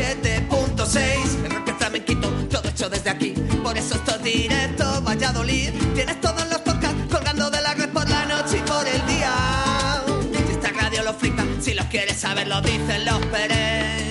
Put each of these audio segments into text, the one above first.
el 87.6. El rock flamenquito, todo hecho desde aquí. Por eso esto es directo, Valladolid. Tienes todos los podcasts colgando de la red por la noche y por el día. Si esta radio lo flipa, si los quieres saber, lo dicen los Pérez.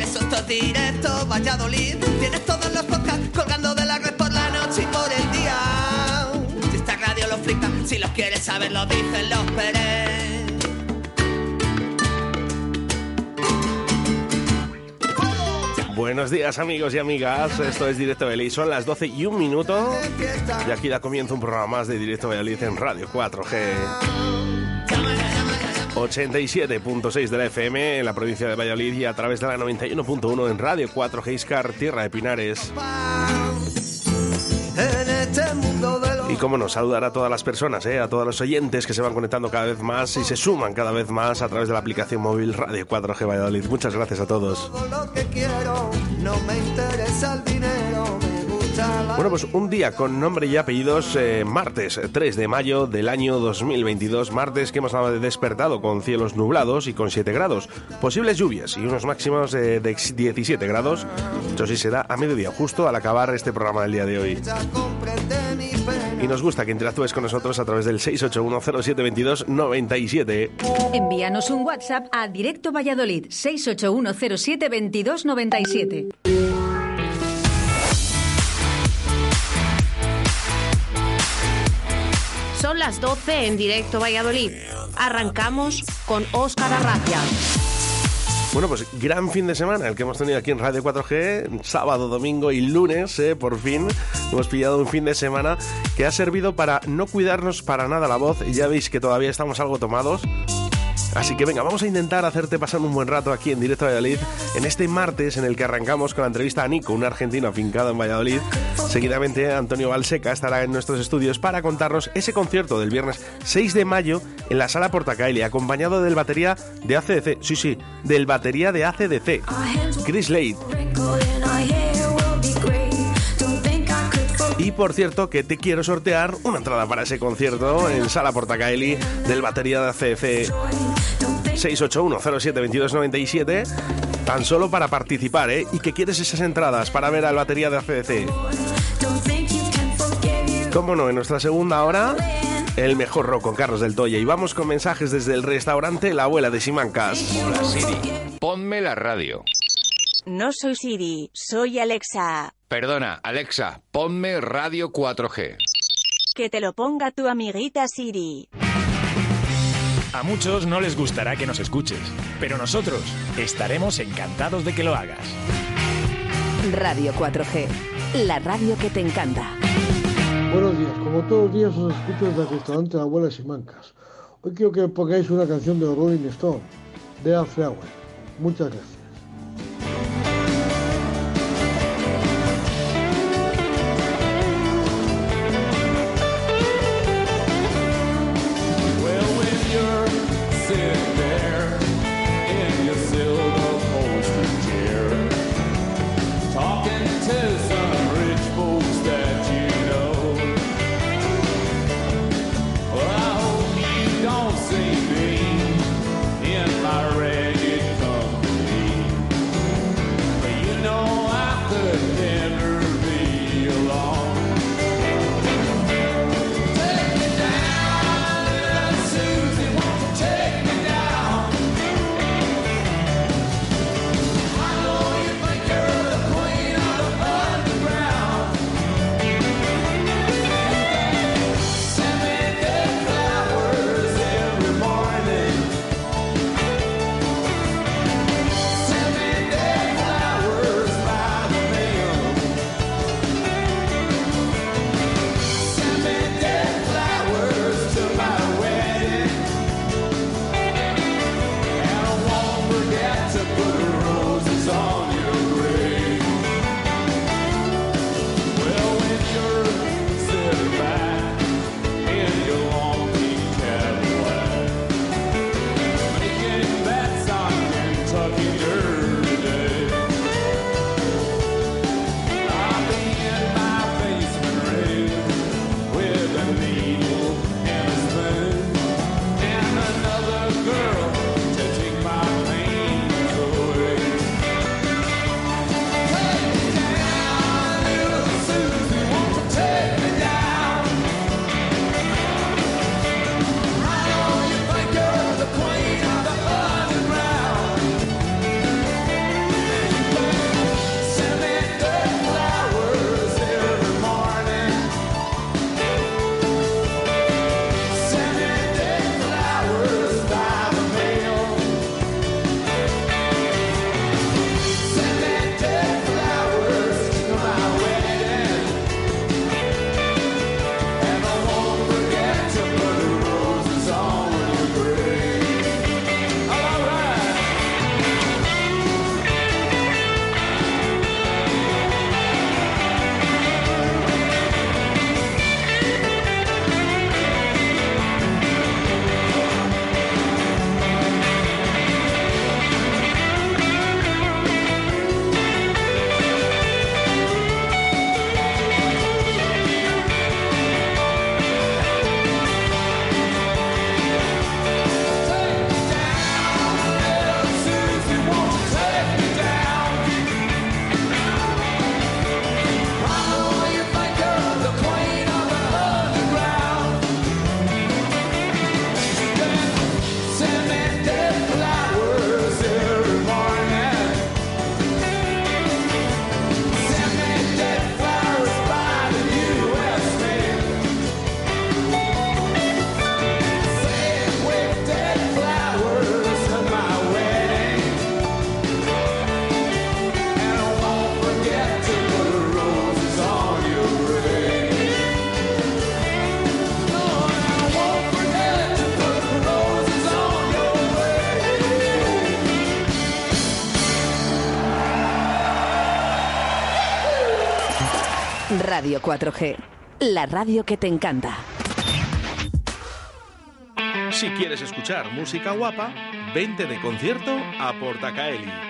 Por eso esto es directo, Valladolid. Tienes todos los podcasts colgando de la red por la noche y por el día. Si esta radio lo flipa, si los quieres saber, lo dicen los Pérez. Buenos días amigos y amigas, esto es Directo Valladolid, son las 12 y un minuto y aquí da comienzo un programa más de Directo Valladolid en Radio 4G. 87.6 de la FM en la provincia de Valladolid y a través de la 91.1 en Radio 4G Iscar, Tierra de Pinares. Y cómo no, saludar a todas las personas, ¿eh? a todos los oyentes que se van conectando cada vez más y se suman cada vez más a través de la aplicación móvil Radio 4G Valladolid. Muchas gracias a todos. todo lo que quiero, no me interesa el dinero, Bueno, pues un día con nombre y apellidos, eh, martes 3 de mayo del año 2022, martes que hemos despertado con cielos nublados y con 7 grados, posibles lluvias y unos máximos eh, de 17 grados. Eso sí será a mediodía, justo al acabar este programa del día de hoy. Y nos gusta que interactúes con nosotros a través del 681072297. Envíanos un WhatsApp a Directo Valladolid 681072297. Las 12 en directo Valladolid. Arrancamos con Óscar Arracia. Bueno, pues gran fin de semana el que hemos tenido aquí en Radio 4G, sábado, domingo y lunes, eh, por fin hemos pillado un fin de semana que ha servido para no cuidarnos para nada la voz, ya veis que todavía estamos algo tomados. Así que venga, vamos a intentar hacerte pasar un buen rato aquí en Directo Valladolid en este martes en el que arrancamos con la entrevista a Nico, un argentino afincado en Valladolid. Seguidamente Antonio Valseca estará en nuestros estudios para contarnos ese concierto del viernes 6 de mayo en la sala Portacaeli, acompañado del batería de ACDC, sí, sí, del batería de ACDC, Chris Lade. Y por cierto, que te quiero sortear una entrada para ese concierto en Sala Portacaeli del batería de ACDC 681072297 tan solo para participar, ¿eh? Y que quieres esas entradas para ver al batería de ACDC. Cómo no, en nuestra segunda hora, el mejor rock con Carlos del Toya. Y vamos con mensajes desde el restaurante La Abuela de Simancas. Hola Siri, ponme la radio. No soy Siri, soy Alexa. Perdona, Alexa, ponme radio 4G. Que te lo ponga tu amiguita Siri. A muchos no les gustará que nos escuches, pero nosotros estaremos encantados de que lo hagas. Radio 4G, la radio que te encanta. Buenos días, como todos los días os escucho desde el restaurante La Abuela Simancas. Hoy quiero que pongáis una canción de Rolling Stone, de Al Flower. Muchas gracias. Radio 4G, la radio que te encanta. Si quieres escuchar música guapa, vente de concierto a Portacaeli.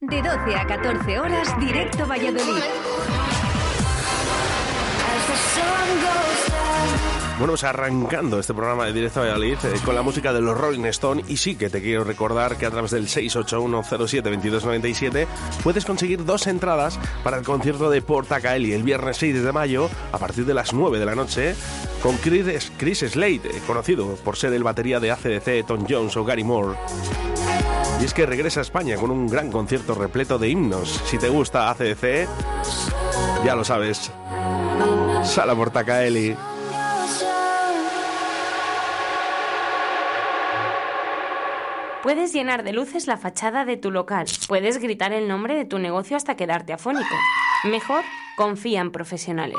De 12 a 14 horas, directo Valladolid. Bueno, pues arrancando este programa de Directo a Valladolid eh, con la música de los Rolling Stone y sí que te quiero recordar que a través del 681072297 puedes conseguir dos entradas para el concierto de Portacaeli el viernes 6 de mayo a partir de las 9 de la noche con Chris, Chris Slade, eh, conocido por ser el batería de ACDC, Tom Jones o Gary Moore. Y es que regresa a España con un gran concierto repleto de himnos. Si te gusta ACDC, ya lo sabes. Sala Portacaeli. Puedes llenar de luces la fachada de tu local. Puedes gritar el nombre de tu negocio hasta quedarte afónico. Mejor, confía en profesionales.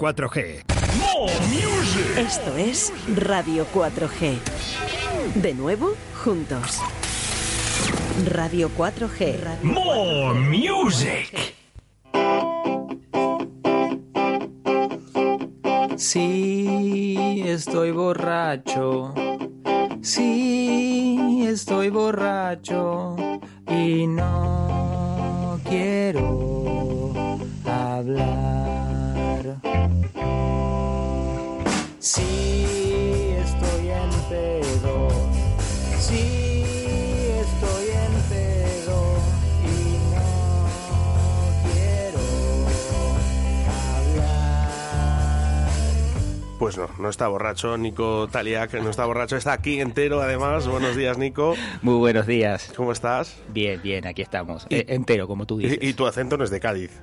4G. Esto es Radio 4G. De nuevo, juntos. Radio 4G. More music. Sí, estoy borracho. Está borracho Nico Taliac, no está borracho, está aquí entero además. Buenos días, Nico. Muy buenos días. ¿Cómo estás? Bien, bien, aquí estamos. Eh, entero, como tú dices. Y, y tu acento no es de Cádiz.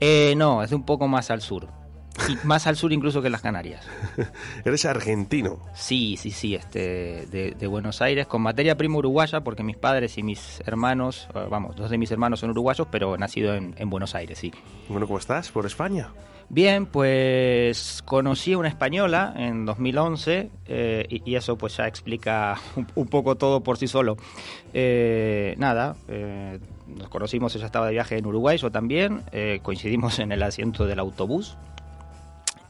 Eh, no, es un poco más al sur. Y más al sur incluso que las Canarias. Eres argentino. Sí, sí, sí, este, de, de Buenos Aires, con materia prima uruguaya, porque mis padres y mis hermanos, eh, vamos, dos de mis hermanos son uruguayos, pero nacido en, en Buenos Aires, sí. Bueno, ¿cómo estás? ¿Por España? Bien, pues conocí a una española en 2011 eh, y, y eso pues ya explica un, poco todo por sí solo. Eh, nada, eh, nos conocimos, ella estaba de viaje en Uruguay, yo también, eh, coincidimos en el asiento del autobús,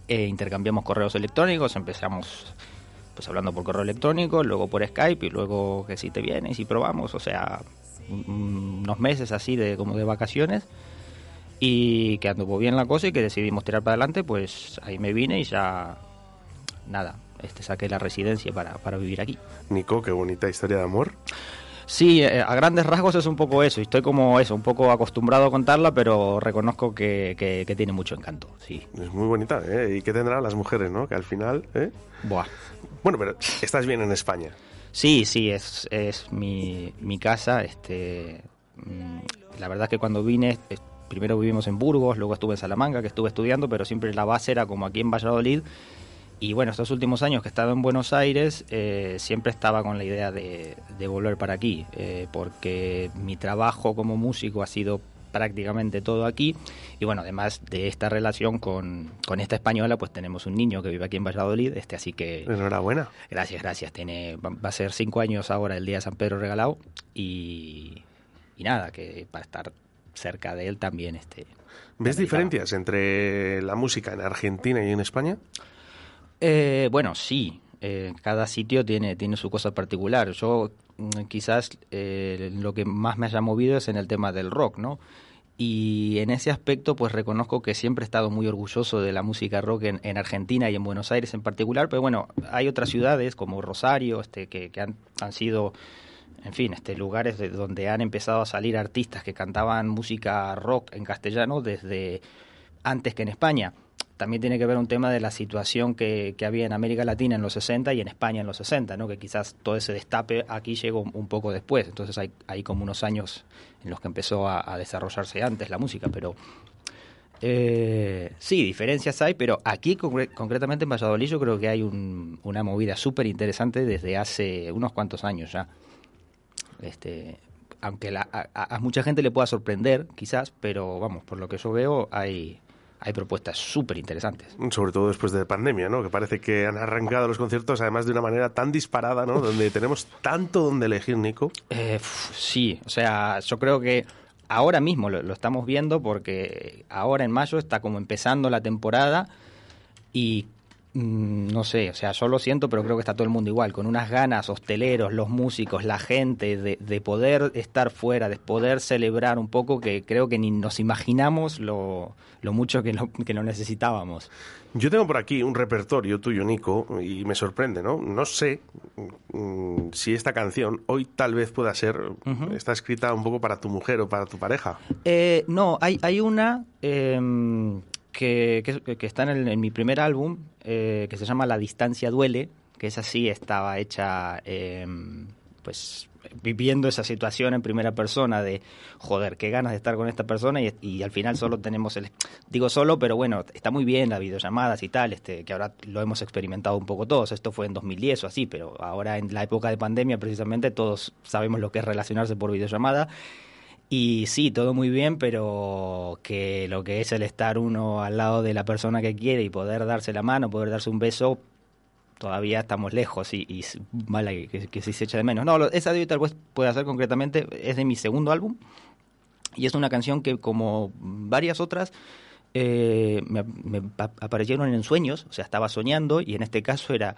eh, intercambiamos correos electrónicos, empezamos pues hablando por correo electrónico, luego por Skype y luego que si te vienes y probamos, o sea, un- un- unos meses así de como de vacaciones y que anduvo bien la cosa y que decidimos tirar para adelante, pues ahí me vine y ya nada, este saqué la residencia para, para vivir aquí. Nico, qué bonita historia de amor. Sí, eh, a grandes rasgos es un poco eso, y estoy como eso, un poco acostumbrado a contarla, pero reconozco que, que- que tiene mucho encanto, sí. Es muy bonita, ¿eh? ¿Y qué tendrán las mujeres, no? Que al final, ¿eh? Buah. Bueno, pero estás bien en España. Sí, sí, es, es mi, mi casa. Este, mm, la verdad es que cuando vine, primero vivimos en Burgos, luego estuve en Salamanca, que estuve estudiando, pero siempre la base era como aquí en Valladolid. Y bueno, estos últimos años que he estado en Buenos Aires, eh, siempre estaba con la idea de, de volver para aquí, eh, porque mi trabajo como músico ha sido prácticamente todo aquí. Y bueno, además de esta relación con, con esta española, pues tenemos un niño que vive aquí en Valladolid, este así que... Enhorabuena. Gracias, gracias. Tiene, va va a ser cinco años ahora el día de San Pedro regalado y, y nada, que para estar cerca de él también este... ¿Ves diferencias entre la música en Argentina y en España? Eh, bueno, sí. eh, cada sitio tiene, tiene su cosa particular. Yo mm, quizás eh, lo que más me haya movido es en el tema del rock, ¿no? Y en ese aspecto, pues reconozco que siempre he estado muy orgulloso de la música rock en, en Argentina y en Buenos Aires en particular, pero bueno, hay otras ciudades como Rosario, este, que, que han, han sido, en fin, este, lugares de donde han empezado a salir artistas que cantaban música rock en castellano desde antes que en España. También tiene que ver un tema de la situación que, que había en América Latina en los 60 y en España en los 60, ¿no? que quizás todo ese destape aquí llegó un poco después. Entonces hay, hay como unos años en los que empezó a, desarrollarse antes la música, pero eh, sí, diferencias hay, pero aquí concre- concretamente en Valladolid yo creo que hay un- una movida súper interesante desde hace unos cuantos años ya. Este, aunque la- a, mucha gente le pueda sorprender, quizás, pero vamos, por lo que yo veo, hay, hay propuestas súper interesantes. Sobre todo después de pandemia, ¿no? Que parece que han arrancado los conciertos además de una manera tan disparada, ¿no? Donde tenemos tanto donde elegir, Nico. Eh, sí, o sea, yo creo que ahora mismo lo, lo estamos viendo porque ahora en mayo está como empezando la temporada y no sé, o sea, yo lo siento, pero creo que está todo el mundo igual, con unas ganas, hosteleros, los músicos, la gente, de, de poder estar fuera, de poder celebrar un poco que creo que ni nos imaginamos lo, lo mucho que lo, que lo necesitábamos. Yo tengo por aquí un repertorio tuyo, Nico, y me sorprende, ¿no? No sé mm, si esta canción hoy tal vez pueda ser, está escrita un poco para tu mujer o para tu pareja. Eh, no, hay, hay una em, que, que- que está en, en mi primer álbum, eh, que se llama La distancia duele, que es así, estaba hecha, em, pues, viviendo esa situación en primera persona de, joder, qué ganas de estar con esta persona y, y al final solo tenemos el... Digo solo, pero bueno, está muy bien las videollamadas y tal, este, que ahora lo hemos experimentado un poco todos. Esto fue en 2010 o así, pero ahora en la época de pandemia precisamente todos sabemos lo que es relacionarse por videollamada. Y sí, todo muy bien, pero que lo que es el estar uno al lado de la persona que quiere y poder darse la mano, poder darse un beso, todavía estamos lejos y, y vale que, que se echa de menos. No, lo- esa de tal vez puede hacer concretamente, es de mi segundo álbum y es una canción que como varias otras eh, me, me pa- aparecieron en sueños, o sea, estaba soñando y en este caso era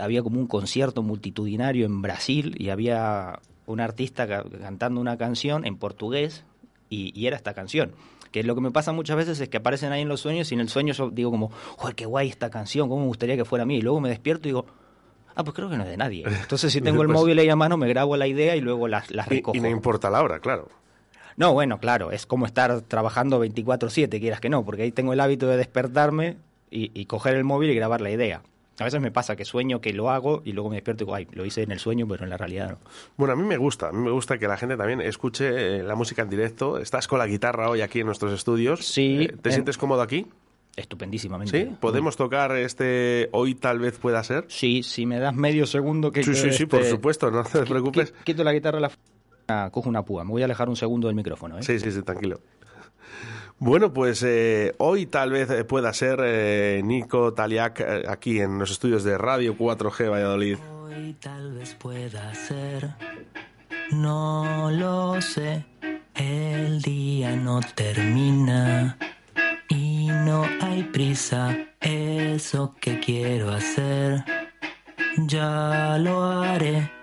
había como un concierto multitudinario en Brasil y había un artista ca- cantando una canción en portugués y, y era esta canción. Que lo que me pasa muchas veces es que aparecen ahí en los sueños y en el sueño yo digo como, joder, qué guay esta canción, cómo me gustaría que fuera a mí. Y luego me despierto y digo, ah, pues creo que no es de nadie. Entonces si tengo el Pues- móvil ahí a mano me grabo la idea y luego las, las Y, recojo. y no importa la hora, claro. No, bueno, claro, es como estar trabajando 24/7, quieras que no, porque ahí tengo el hábito de despertarme y, y coger el móvil y grabar la idea. A veces me pasa que sueño que lo hago y luego me despierto y digo, ay, lo hice en el sueño, pero en la realidad no. Bueno, a mí me gusta, a mí me gusta que la gente también escuche eh, la música en directo. Estás con la guitarra hoy aquí en nuestros estudios. Sí. Eh, ¿Te eh, sientes cómodo aquí? Estupendísimamente. ¿Sí? ¿Podemos tocar este hoy tal vez pueda ser? Sí, si me das medio segundo que Sí, sí, sí, por este, supuesto, no te preocupes. qui- Quito la guitarra, la ah, cojo una púa. Me voy a alejar un segundo del micrófono. ¿eh? Sí, sí, sí, tranquilo. Bueno, pues eh, hoy tal vez eh, pueda ser eh, Nico Taliac eh, aquí en los estudios de Radio 4G Valladolid. Hoy tal vez pueda ser, no lo sé. El día no termina y no hay prisa. Eso que quiero hacer, ya lo haré.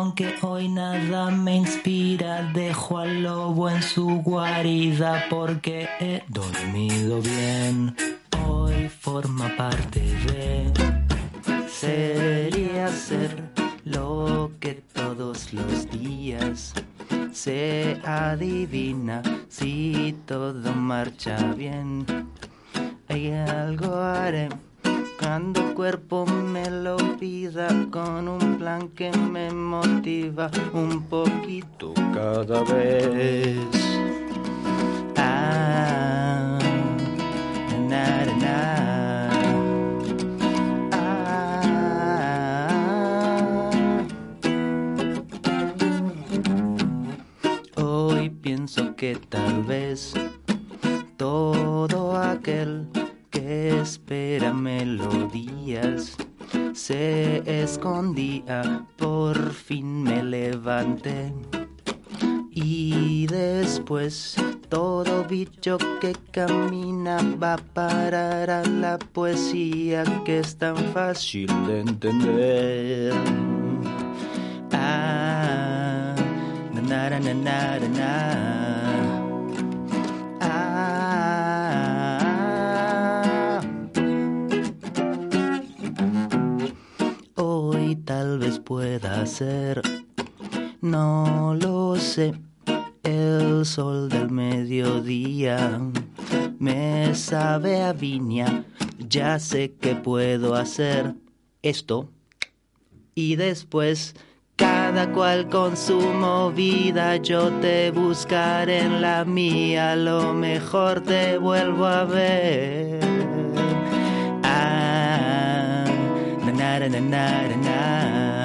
Aunque hoy nada me inspira, dejo al lobo en su guarida porque he dormido bien. Hoy forma parte de sería ser lo que todos los días se adivina si todo marcha bien. Hay algo haré cuando el cuerpo me lo pida con un plan que me motiva un poquito cada vez. Ah, na, na, na. Hoy pienso que tal vez todo aquel que espera melodías se escondía, por fin me levanté. Y después todo bicho que camina va a parar a la poesía que es tan fácil de entender. Ah, na na na tal vez pueda ser, no lo sé, el sol del mediodía me sabe a viña, ya sé que puedo hacer. Esto. Y después cada cual con su movida, yo te buscaré en la mía, lo mejor te vuelvo a ver. Na na na na. na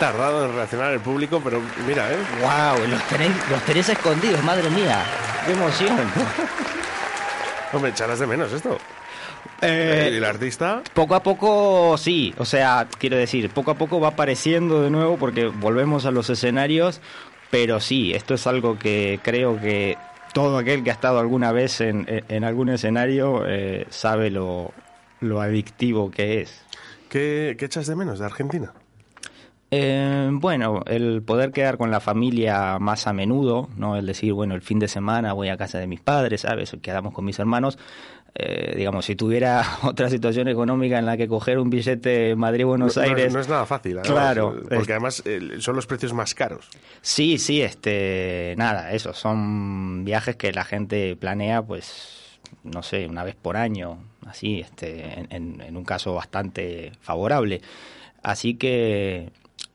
tardado en reaccionar el público, pero mira, ¿eh? ¡Wow! Los tenéis, los tenéis escondidos, madre mía. ¡Qué emoción! Hombre, echarás de menos esto. Eh, ¿Y el artista? Poco a poco sí, o sea, quiero decir, poco a poco va apareciendo de nuevo porque volvemos a los escenarios, pero sí, esto es algo que creo que todo aquel que ha estado alguna vez en, en- algún escenario eh, sabe lo, lo adictivo que es. ¿Qué, ¿Qué echas de menos de Argentina? Eh, bueno, el poder quedar con la familia más a menudo, ¿no? El decir, bueno, el fin de semana voy a casa de mis padres, ¿sabes? Quedamos con mis hermanos. Eh, digamos, si tuviera otra situación económica en la que coger un billete Madrid-Buenos No- no- Aires... No, es nada fácil, además, Claro. eh, Porque además eh, son los precios más caros. Sí, sí, este, nada, eso, son viajes que la gente planea, pues, no sé, una vez por año, así, este, en, en- en un caso bastante favorable. Así que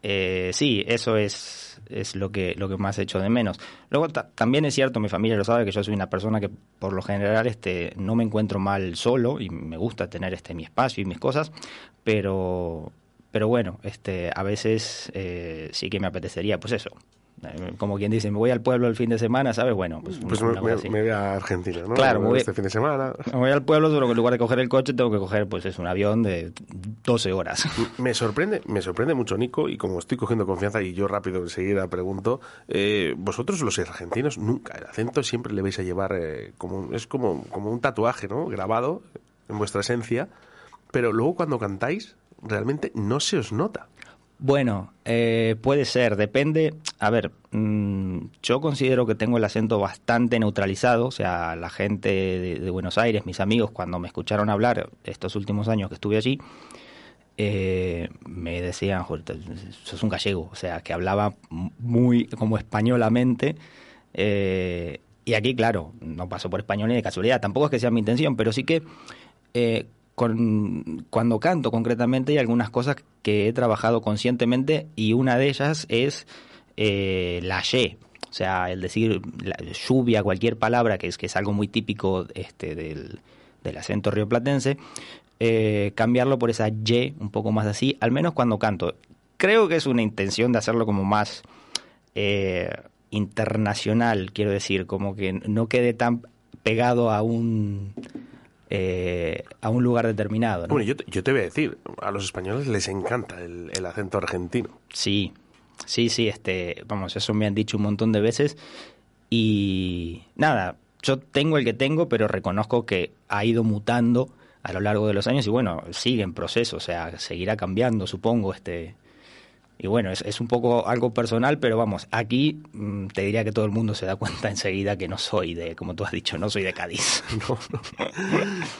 eh, sí, eso es, es lo que lo que más echo de menos. Luego ta- también es cierto, mi familia lo sabe, que yo soy una persona que por lo general este, no me encuentro mal solo y me gusta tener este mi espacio y mis cosas, pero pero bueno, este, a veces eh, sí que me apetecería, pues eso. Eh, Como quien dice, me voy al pueblo el fin de semana, ¿sabes? Bueno, pues, Pues una me, voy a Argentina, ¿no? Claro, me voy- este fin de semana. Me voy al pueblo, solo que en lugar de coger el coche tengo que coger, pues es un avión de 12 horas. Me sorprende, me sorprende mucho, Nico, y como estoy cogiendo confianza y yo rápido enseguida pregunto, eh, vosotros los argentinos nunca, el acento siempre le vais a llevar eh, como, es como, como un tatuaje, ¿no? Grabado en vuestra esencia, pero luego cuando cantáis realmente no se os nota. Bueno, eh, puede ser, depende. A ver, mm, yo considero que tengo el acento bastante neutralizado, o sea, la gente de, Buenos Aires, mis amigos, cuando me escucharon hablar estos últimos años que estuve allí, eh, me decían, "Joder, te- sos un gallego, o sea, que hablaba muy como españolamente. eh, y aquí, claro, no paso por español ni de casualidad, tampoco es que sea mi intención, pero sí que eh, con, cuando canto concretamente hay algunas cosas que he trabajado conscientemente y una de ellas es eh, la Y. O sea, el decir la, lluvia, cualquier palabra, que es, que es algo muy típico este, del, del acento rioplatense, eh, cambiarlo por esa Y un poco más así, al menos cuando canto. Creo que es una intención de hacerlo como más eh, internacional, quiero decir, como que no quede tan pegado a un eh, a un lugar determinado. ¿no? Bueno, yo te, yo te voy a decir, a los españoles les encanta el, el acento argentino. Sí, sí, sí, este, vamos, eso me han dicho un montón de veces y nada, yo tengo el que tengo, pero reconozco que ha ido mutando a lo largo de los años y bueno, sigue en proceso, o sea, seguirá cambiando, supongo, este, y bueno, es, es un poco algo personal, pero vamos, aquí mm, te diría que todo el mundo se da cuenta enseguida que no soy de, como tú has dicho, no soy de Cádiz. No, no.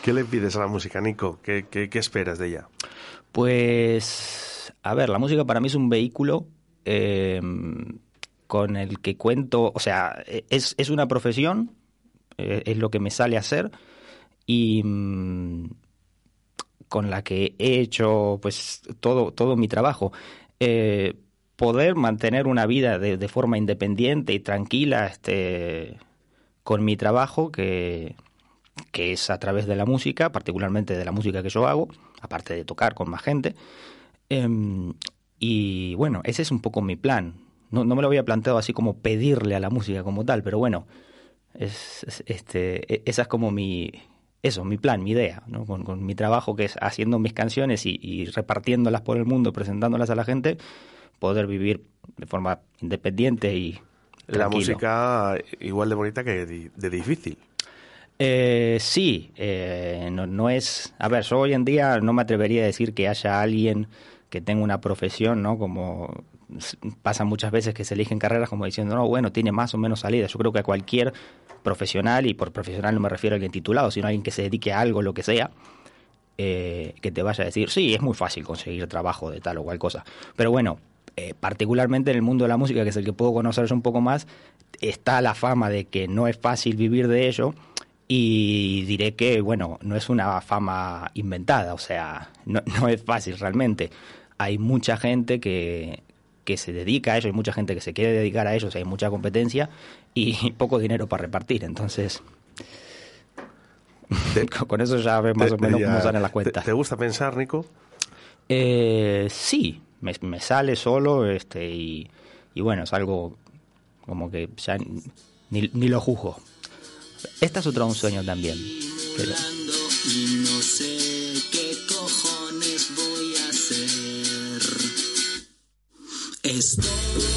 ¿Qué le pides a la música, Nico? ¿Qué, qué, qué esperas de ella? Pues, a ver, la música para mí es un vehículo eh, con el que cuento, o sea, es, es una profesión, eh, es lo que me sale a hacer y mm, con la que he hecho pues todo, todo mi trabajo. Eh, poder mantener una vida de, de forma independiente y tranquila este, con mi trabajo, que, que es a través de la música, particularmente de la música que yo hago, aparte de tocar con más gente. Em, y bueno, ese es un poco mi plan. No, no me lo había planteado así como pedirle a la música como tal, pero bueno, es, es- este, e- esa es como mi, eso, mi plan, mi idea, ¿no? con, con mi trabajo que es haciendo mis canciones y, y repartiéndolas por el mundo, presentándolas a la gente, poder vivir de forma independiente y La tranquilo. música igual de bonita que de, de difícil. Eh, sí, eh, no, no es... A ver, yo hoy en día no me atrevería a decir que haya alguien que tenga una profesión, ¿no? Como pasa muchas veces que se eligen carreras como diciendo, no, bueno, tiene más o menos salida. Yo creo que a cualquier profesional, y por profesional no me refiero a alguien titulado, sino a alguien que se dedique a algo, lo que sea, eh, que te vaya a decir, sí, es muy fácil conseguir trabajo de tal o cual cosa. Pero bueno, eh, particularmente en el mundo de la música, que es el que puedo conocer yo un poco más, está la fama de que no es fácil vivir de ello. Y diré que, bueno, no es una fama inventada, o sea, no, no es fácil realmente. Hay mucha gente que, que se dedica a ello, hay mucha gente que se quiere dedicar a ello, o sea, hay mucha competencia y poco dinero para repartir. Entonces, con eso ya ves más Te- o menos ya- cómo salen las ¿te- cuentas. ¿Te, gusta pensar, Nico? Eh, sí, me, me sale solo este y, y bueno, es algo como que ya ni, ni lo juzgo. Esta es otra un sueño también. pero- Estoy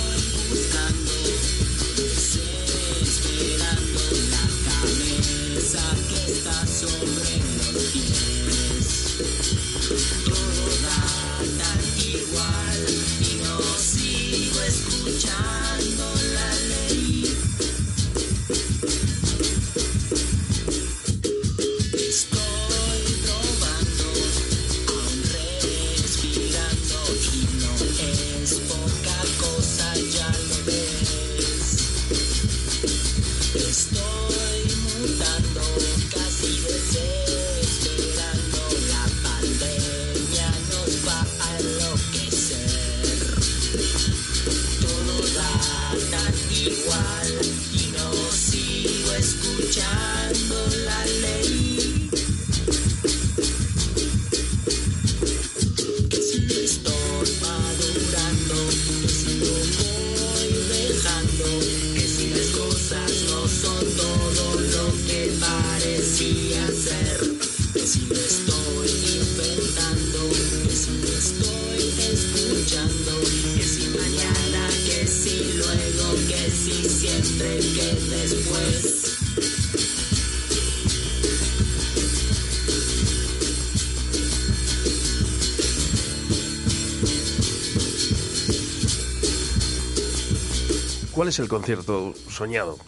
¿Cuál es el concierto soñado,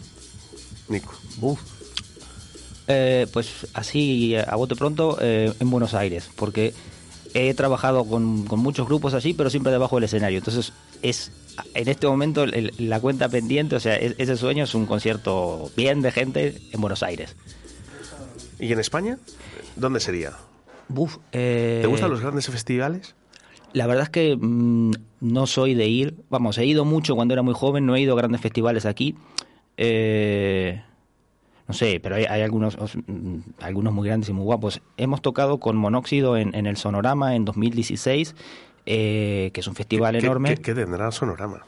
Nico? Eh, pues así, a bote pronto, eh, en Buenos Aires, porque he trabajado con, con muchos grupos allí, pero siempre debajo del escenario. Entonces, es en este momento el- la cuenta pendiente, o sea, es- ese sueño es un concierto bien de gente en Buenos Aires. ¿Y en España? ¿Dónde sería? Buf, eh, ¿Te gustan los grandes festivales? La verdad es que mm, no soy de ir. Vamos, he ido mucho cuando era muy joven, no he ido a grandes festivales aquí. Eh, no sé, pero hay, hay algunos, os- mm, algunos muy grandes y muy guapos. Hemos tocado con Monóxido en, en el Sonorama en 2016, eh, que es un festival ¿Qué- enorme. ¿Qué, qué tendrá Sonorama?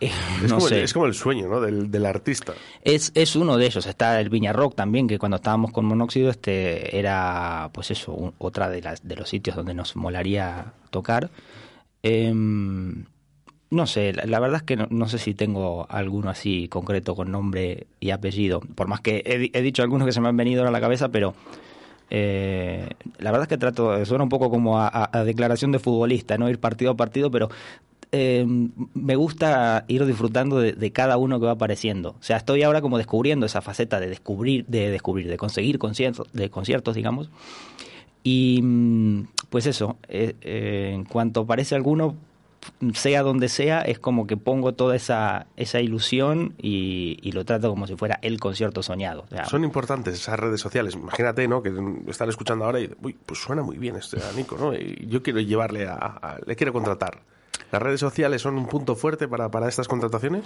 Eh, Es, no como sé. el, es como el sueño ¿no? del, del artista. Es, es uno de ellos. Está el Viña Rock también, que cuando estábamos con Monóxido este era, pues eso, un- otra de, las, de los sitios donde nos molaría tocar. Em, no sé, la, la verdad es que no, no sé si tengo alguno así concreto con nombre y apellido. Por más que he, he dicho algunos que se me han venido a la cabeza, pero eh, la verdad es que trato, suena un poco como a, a- a declaración de futbolista, no ir partido a partido, pero eh, me gusta ir disfrutando de, de cada uno que va apareciendo. O sea, estoy ahora como descubriendo esa faceta de descubrir, de descubrir, de conseguir conciertos, de conciertos, digamos. Y mm, pues eso, eh, eh, en cuanto aparece alguno, sea donde sea, es como que pongo toda esa, esa ilusión y, y lo trato como si fuera el concierto soñado. O sea, Son importantes esas redes sociales. Imagínate, ¿no? Que están escuchando ahora y, uy, pues suena muy bien este Nico, ¿no? Y yo quiero llevarle a, a- le quiero contratar. ¿Las redes sociales son un punto fuerte para, para estas contrataciones?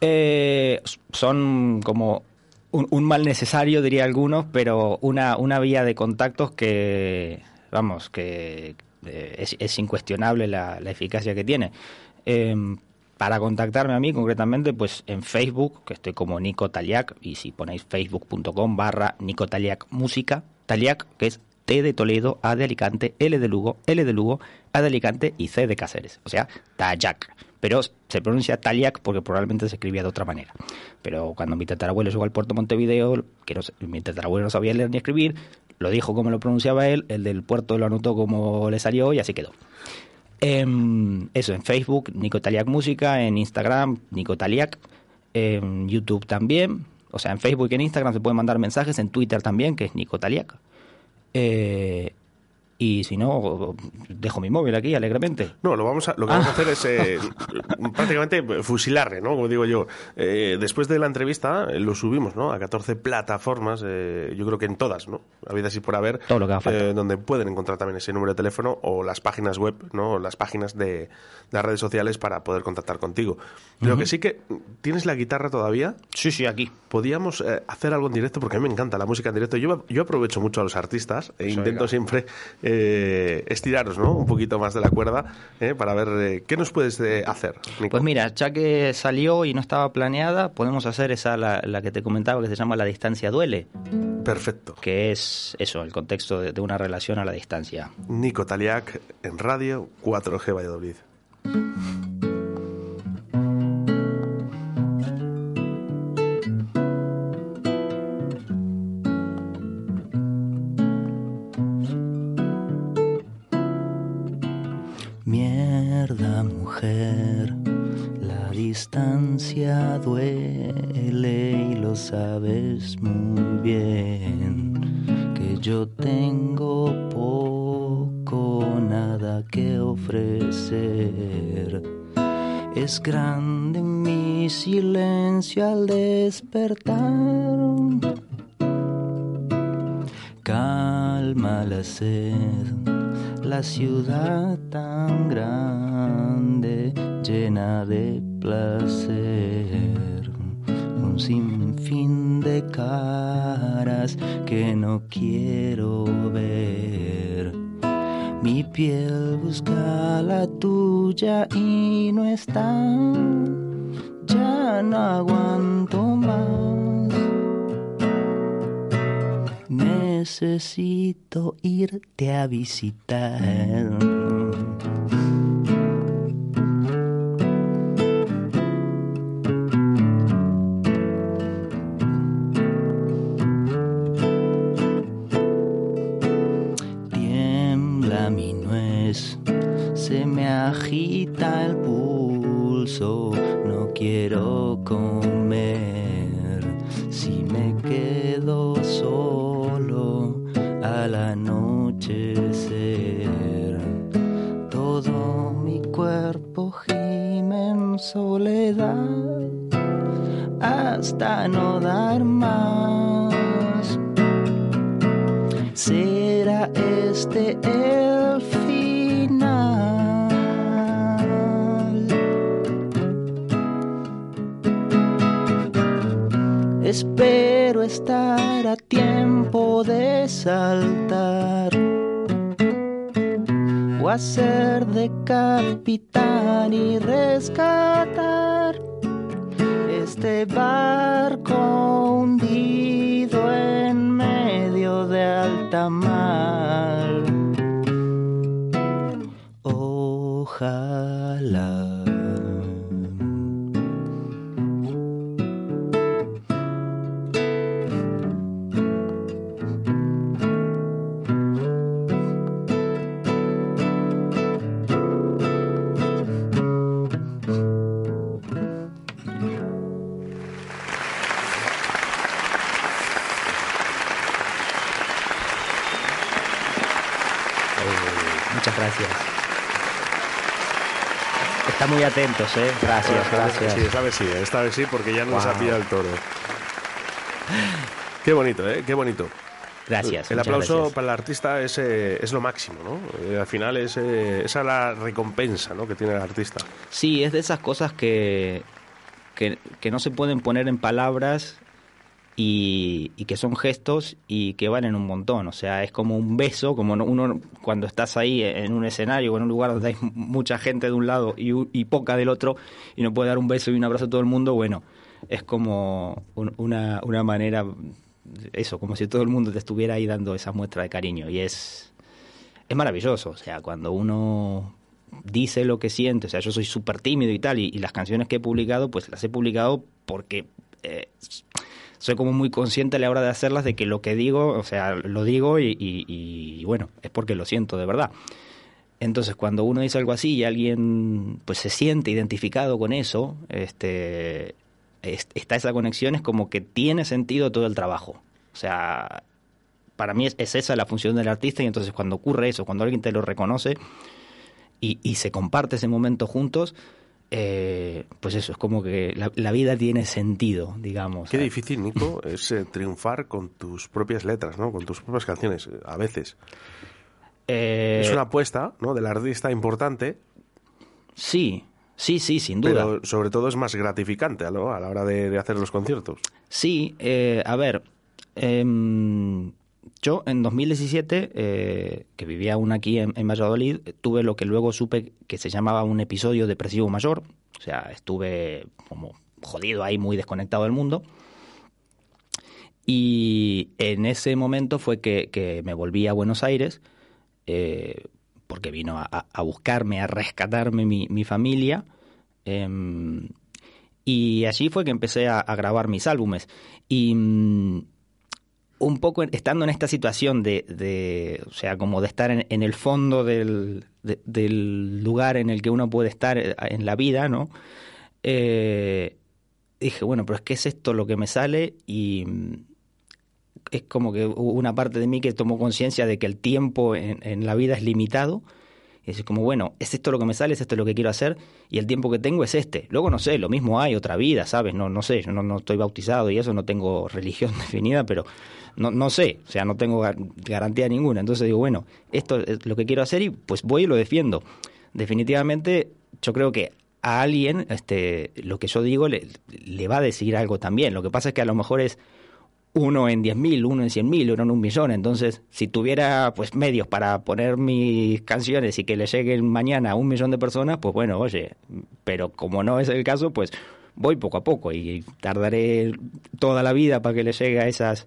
Eh, son como un, mal necesario, diría algunos, pero una, una vía de contactos que, vamos, que eh, es, es incuestionable la, la eficacia que tiene. Eh, para contactarme a mí concretamente, pues en Facebook, que estoy como Nico Taliac, y si ponéis facebook.com barra Nico Taliac Música, Taliac, que es T de Toledo, A de Alicante, L de Lugo, L de Lugo, A de Alicante y C de Cáceres, o sea, Tallac. Pero se pronuncia Taliac porque probablemente se escribía de otra manera. Pero cuando mi tatarabuelo llegó al puerto Montevideo, que mi tatarabuelo no sabía leer ni escribir, lo dijo como lo pronunciaba él, el del puerto lo anotó como le salió y así quedó. Em, eso, en Facebook, Nico Taliac Música, en Instagram, Nico Taliac, en YouTube también, o sea, en Facebook y en Instagram se pueden mandar mensajes, en Twitter también, que es Nico Taliac. Eh, y si no, dejo mi móvil aquí alegremente. No, lo, vamos a, lo que vamos a hacer es eh, prácticamente fusilarle, ¿no? Como digo yo. Eh, después de la entrevista eh, lo subimos, ¿no? A 14 plataformas, eh, yo creo que en todas, ¿no? Habidas así por haber. Todo lo que haga falta. eh, donde pueden encontrar también ese número de teléfono o las páginas web, ¿no? O las páginas de, de las redes sociales para poder contactar contigo. Ujú. que sí que... ¿Tienes la guitarra todavía? Sí, sí, aquí. Podíamos hacer algo en directo porque a mí me encanta la música en directo. Yo, yo aprovecho mucho a los artistas e intento siempre eh, estiraros ¿no? un poquito más de la cuerda eh, para ver eh, qué nos puedes eh, hacer. Nico? Pues mira, ya que salió y no estaba planeada, podemos hacer esa, la, la que te comentaba, que se llama La distancia duele. Perfecto. Que es eso, el contexto de, de una relación a la distancia. Nico Taliac en radio 4G Valladolid. Sabes muy bien. Que yo tengo poco, nada que ofrecer. Es grande mi silencio al despertar. Calma la sed, la ciudad tan grande, llena de placer. Un sinfín de caras que no quiero ver. Mi piel busca la tuya y no está. Ya no aguanto más. Necesito irte a visitar. Soledad hasta no dar más. ¿Será este el final? Espero estar a tiempo de saltar o hacer de capitán y rescatar este barco hundido en medio de alta mar. Muy atentos, ¿eh? Gracias, gracias. Sí, esta vez sí, esta vez sí, porque ya no nos ha Wow. pillado el toro. Qué bonito, ¿eh? Qué bonito. Gracias, El aplauso gracias. para el artista es, eh, es lo máximo, ¿no? Eh, al final es eh, esa es la recompensa ¿no? que tiene el artista. Sí, es de esas cosas que, que, que no se pueden poner en palabras y, que son gestos y que valen un montón. O sea, es como un beso, como no- uno cuando estás ahí en un escenario o en un lugar donde hay mucha gente de un lado y, poca del otro y no puede dar un beso y un abrazo a todo el mundo, bueno, es como un- una, una manera, eso, como si todo el mundo te estuviera ahí dando esa muestra de cariño. Y es, es maravilloso. O sea, cuando uno dice lo que siente, o sea, yo soy súper tímido y tal, y, y las canciones que he publicado, pues las he publicado porque eh, soy como muy consciente a la hora de hacerlas de que lo que digo, o sea, lo digo y, bueno, es porque lo siento de verdad. Entonces, cuando uno dice algo así y alguien pues se siente identificado con eso, este, es- está esa conexión, es como que tiene sentido todo el trabajo. O sea, para mí es, es esa la función del artista y entonces cuando ocurre eso, cuando alguien te lo reconoce y se comparte ese momento juntos, eh, pues eso, es como que la, la vida tiene sentido, digamos. Qué difícil, Nico, es eh, triunfar con tus propias letras, ¿no? Con tus propias canciones, a veces. Eh, Es una apuesta, ¿no? Del artista importante. Sí, sí, sí, sin duda. Pero sobre todo es más gratificante ¿no? a la hora de, de hacer los conciertos. Sí, a ver, em, yo en 2017, eh, que vivía aún aquí en, en Valladolid, tuve lo que luego supe que se llamaba un episodio depresivo mayor, o sea, estuve como jodido ahí, muy desconectado del mundo. Y en ese momento fue que, me volví a Buenos Aires, eh, porque vino a, buscarme, a rescatarme mi, mi familia. em, y allí fue que empecé a, a grabar mis álbumes. Y mm, un poco estando en esta situación de, de, o sea, como de estar en, en el fondo del, de- del lugar en el que uno puede estar eh, en la vida, ¿no? Eh, dije, bueno, pero es que es esto lo que me sale y mm, es como que hubo una parte de mí que tomó conciencia de que el tiempo en la vida es limitado. Y es como, bueno, es esto lo que me sale, es esto lo que quiero hacer, y el tiempo que tengo es este. Luego no sé, lo mismo hay, otra vida, ¿sabes? No, no sé, yo no, no estoy bautizado y eso, no tengo religión definida, pero no, no sé, o sea, no tengo gar- garantía ninguna. Entonces digo, bueno, esto es lo que quiero hacer y pues voy y lo defiendo. Definitivamente, yo creo que a alguien, este, lo que yo digo le, le va a decir algo también. Lo que pasa es que a lo mejor es uno en 10.000, uno en 100.000, uno en un millón. Entonces, si tuviera pues medios para poner mis canciones y que le lleguen mañana a un millón de personas, pues bueno, oye, pero como no es el caso, pues voy poco a poco y tardaré toda la vida para que le llegue a esas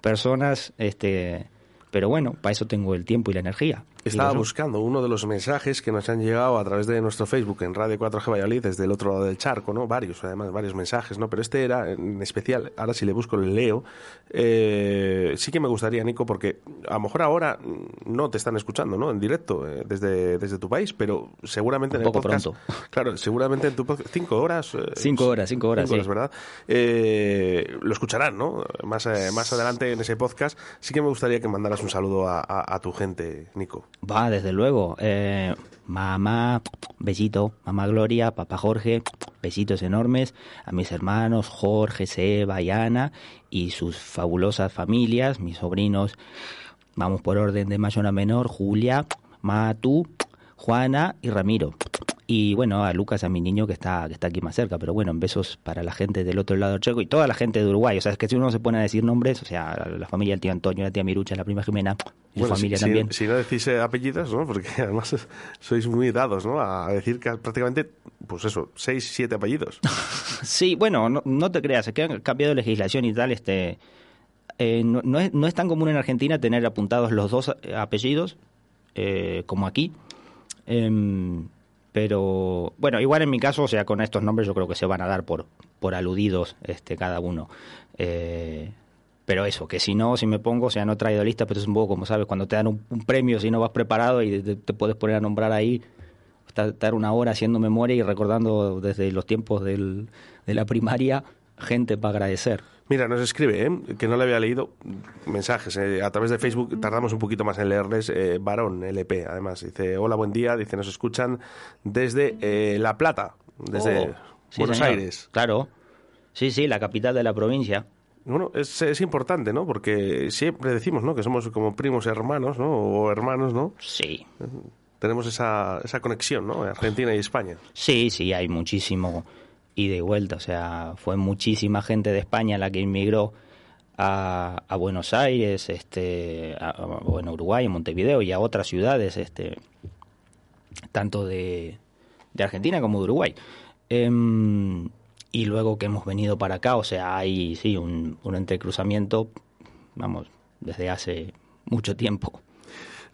personas, este, pero bueno, para eso tengo el tiempo y la energía. Estaba buscando uno de los mensajes que nos han llegado a través de nuestro Facebook en Radio 4G Valladolid, desde el otro lado del charco, ¿no? Varios, además, varios mensajes, ¿no? Pero este era en especial, ahora si le busco le leo. Eh, sí que me gustaría, Nico, porque a lo mejor ahora no te están escuchando, ¿no? En directo, eh, desde, desde tu país, pero seguramente Un en el poco podcast. pronto. Claro, seguramente en tu podcast. Cinco horas. eh, Cinco horas, cinco horas, cinco sí. ¿verdad? Eh, lo escucharán, ¿no? Más, eh, más adelante en ese podcast. Sí que me gustaría que mandaras un saludo a, a- a tu gente, Nico. Va, desde luego. Eh, mamá, besito. Mamá Gloria, papá Jorge, besitos enormes. A mis hermanos Jorge, Seba y Ana y sus fabulosas familias, mis sobrinos. Vamos por orden de mayor a menor. Julia, Matu, Juana y Ramiro. Y bueno, a Lucas, a mi niño que está, que está aquí más cerca. Pero bueno, en besos para la gente del otro lado del checo y toda la gente de Uruguay. O sea, es que si uno se pone a decir nombres, o sea, la familia del tío Antonio, la tía Mirucha, la prima Jimena, su Bueno, familia si, también. Si, si no decís eh, apellidos, ¿no? Porque además sois muy dados, ¿no? A decir que prácticamente, pues eso, seis, siete apellidos. Sí, bueno, no, no te creas, es que han cambiado legislación y tal, este eh, no, no es, no es tan común en Argentina tener apuntados los dos eh, apellidos eh, como aquí. Em, pero bueno, igual en mi caso, o sea, con estos nombres yo creo que se van a dar por, por aludidos este, cada uno. Eh, pero eso, que si no, si me pongo, o sea, no he traído lista, pero es un poco como sabes, cuando te dan un, premio, si no vas preparado y te, puedes poner a nombrar ahí, estar una hora haciendo memoria y recordando desde los tiempos del, de la primaria gente para agradecer. Mira, nos escribe, ¿eh? que no le había leído mensajes. eh, a través de Facebook tardamos un poquito más en leerles. Eh, Varón, LP, además. Dice, hola, buen día. Dice, nos escuchan desde eh, La Plata, desde Oh, sí, Buenos señor. Aires. Claro. Sí, sí, la capital de la provincia. Bueno, es, es importante, ¿no? Porque siempre decimos, ¿no? Que somos como primos hermanos, ¿no? O hermanos, ¿no? Sí. Tenemos esa, esa conexión, ¿no? Argentina y España. Sí, sí, hay muchísimo ida y vuelta. O sea, fue muchísima gente de España la que inmigró a, a Buenos Aires, este, a, Uruguay, Montevideo y a otras ciudades, este, tanto de, de Argentina como de Uruguay. Em, y luego que hemos venido para acá, o sea, hay sí un, un entrecruzamiento, vamos, desde hace mucho tiempo.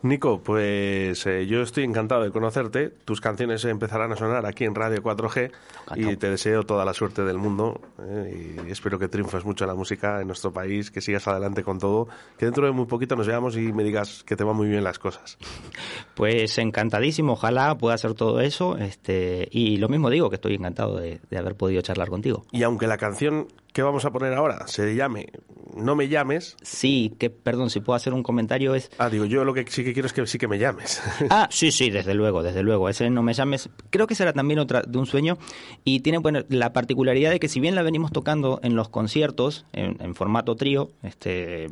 Nico, pues eh, yo estoy encantado de conocerte. Tus canciones empezarán a sonar aquí en Radio 4G y te deseo toda la suerte del mundo eh, y espero que triunfes mucho en la música en nuestro país, que sigas adelante con todo, que dentro de muy poquito nos veamos y me digas que te van muy bien las cosas. Pues encantadísimo, ojalá pueda hacer todo eso. Este, y lo mismo digo, que estoy encantado de, de haber podido charlar contigo. Y aunque la canción que vamos a poner ahora se llame No me llames. Sí, que perdón, si puedo hacer un comentario es... Ah, digo, yo lo que sí que quiero es que sí que me llames. Ah, sí, sí, desde luego, desde luego. Ese no me llames. Creo que será también otra de un sueño. Y tiene bueno, la particularidad de que si bien la venimos tocando en los conciertos, en, en formato trío, este,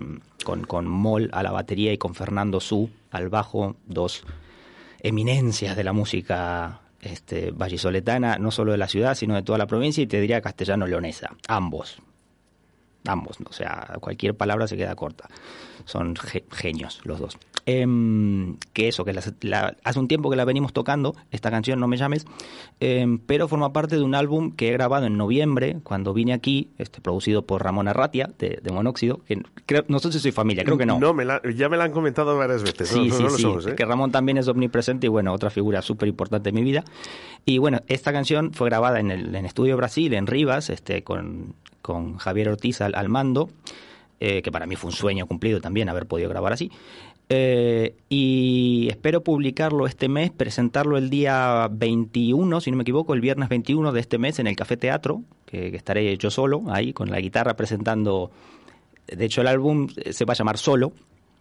con, con Moll a la batería y con Fernando Su al bajo, dos eminencias de la música este, vallisoletana, no solo de la ciudad, sino de toda la provincia, y te diría castellano-leonesa, ambos. Ambos, o sea, cualquier palabra se queda corta. Son ge- genios los dos. Em, que eso, que la- hace un tiempo que la venimos tocando, esta canción No me llames, em, pero forma parte de un álbum que he grabado en noviembre, cuando vine aquí, este, producido por Ramón Arratia, de, de Monóxido, que creo- no sé si soy familia, creo que no. No, me la- ya me la han comentado varias veces. Sí, no, sí, no lo sí. somos, ¿eh? Que Ramón también es omnipresente y bueno, otra figura súper importante en mi vida. Y bueno, esta canción fue grabada en el en Estudio Brasil, en Rivas, este, con, con Javier Ortiz al, al mando, eh, que para mí fue un sueño cumplido también haber podido grabar así. Eh, y espero publicarlo este mes, presentarlo el día 21, si no me equivoco, el viernes 21 de este mes en el Café Teatro, que, estaré yo solo ahí con la guitarra presentando. De hecho, el álbum se va a llamar Solo,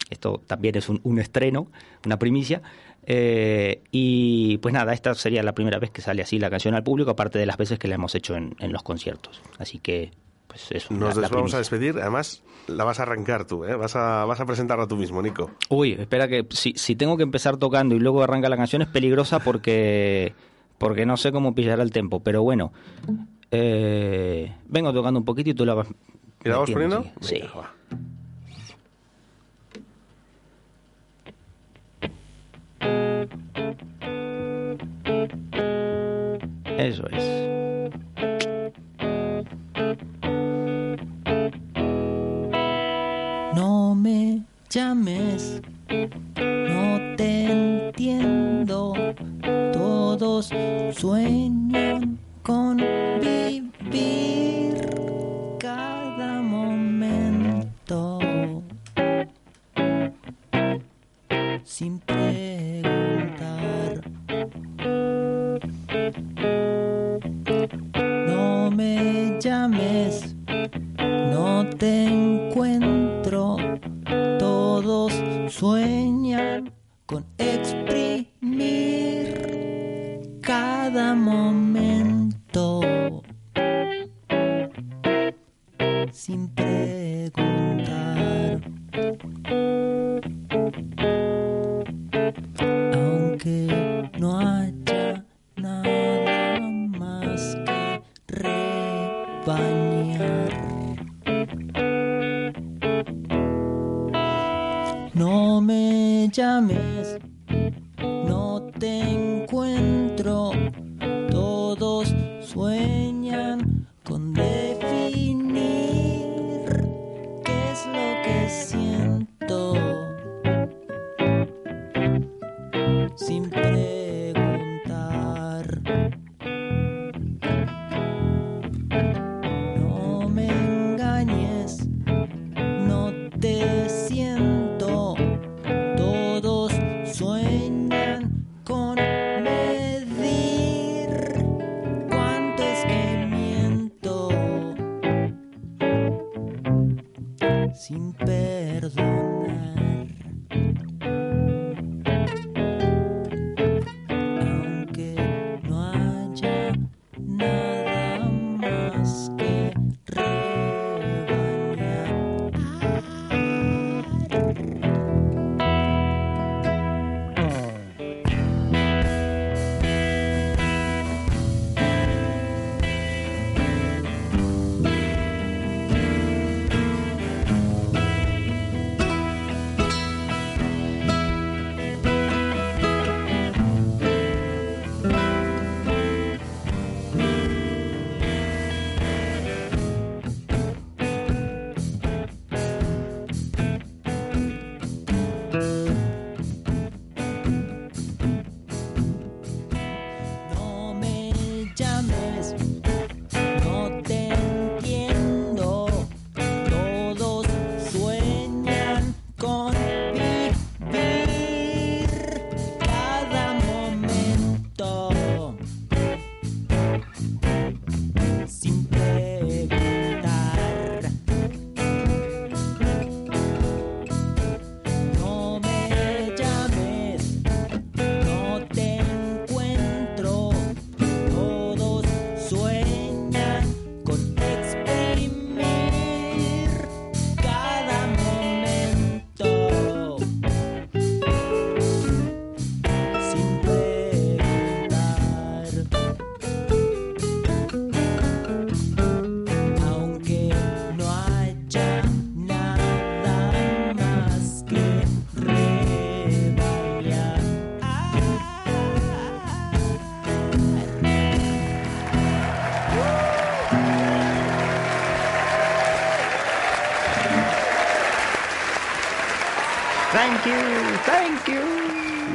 esto también es un, estreno, una primicia. Eh, y pues nada, esta sería la primera vez que sale así la canción al público, aparte de las veces que la hemos hecho en los conciertos. Así que, pues eso. Nos la- la des- vamos a despedir. Además, la vas a arrancar tú, ¿eh? Vas a, vas a presentarla tú mismo, Nico. Uy, espera que si, si tengo que empezar tocando y luego arranca la canción es peligrosa porque porque no sé cómo pillará el tempo, pero bueno, eh, vengo tocando un poquito y tú la vas ¿Y la vamos poniendo? sí. Venga, va. Eso es. Llames, no te entiendo. Todos sueñan con vivir cada momento sin. Sueñan con exprimir cada momento sin preguntar. Me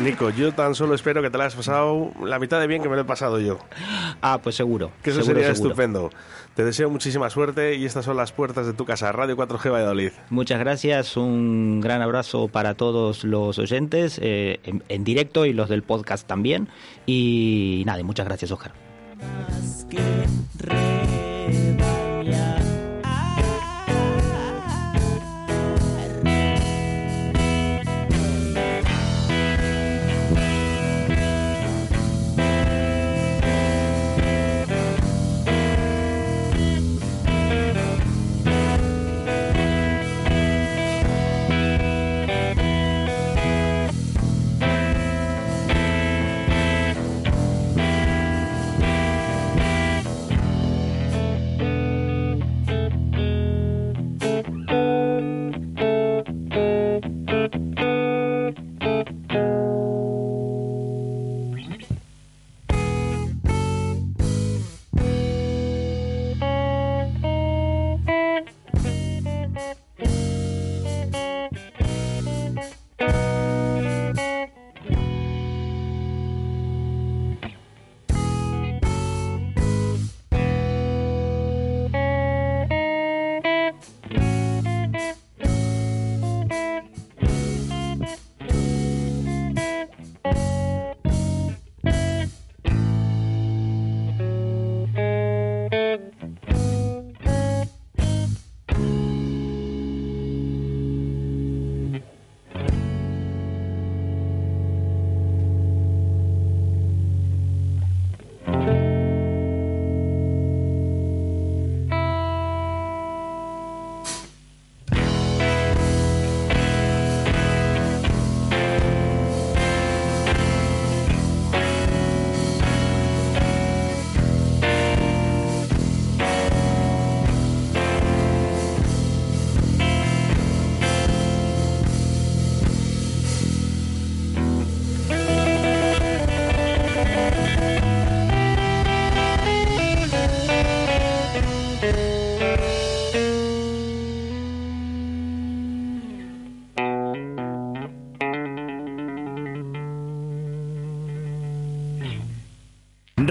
Nico, yo tan solo espero que te la hayas pasado la mitad de bien que me lo he pasado yo. Ah, pues seguro. Que eso seguro, sería seguro. estupendo. Te deseo muchísima suerte y estas son las puertas de tu casa, Radio 4G Valladolid. Muchas gracias, un gran abrazo para todos los oyentes eh, en, en directo y los del podcast también. Y nada, muchas gracias, Oscar.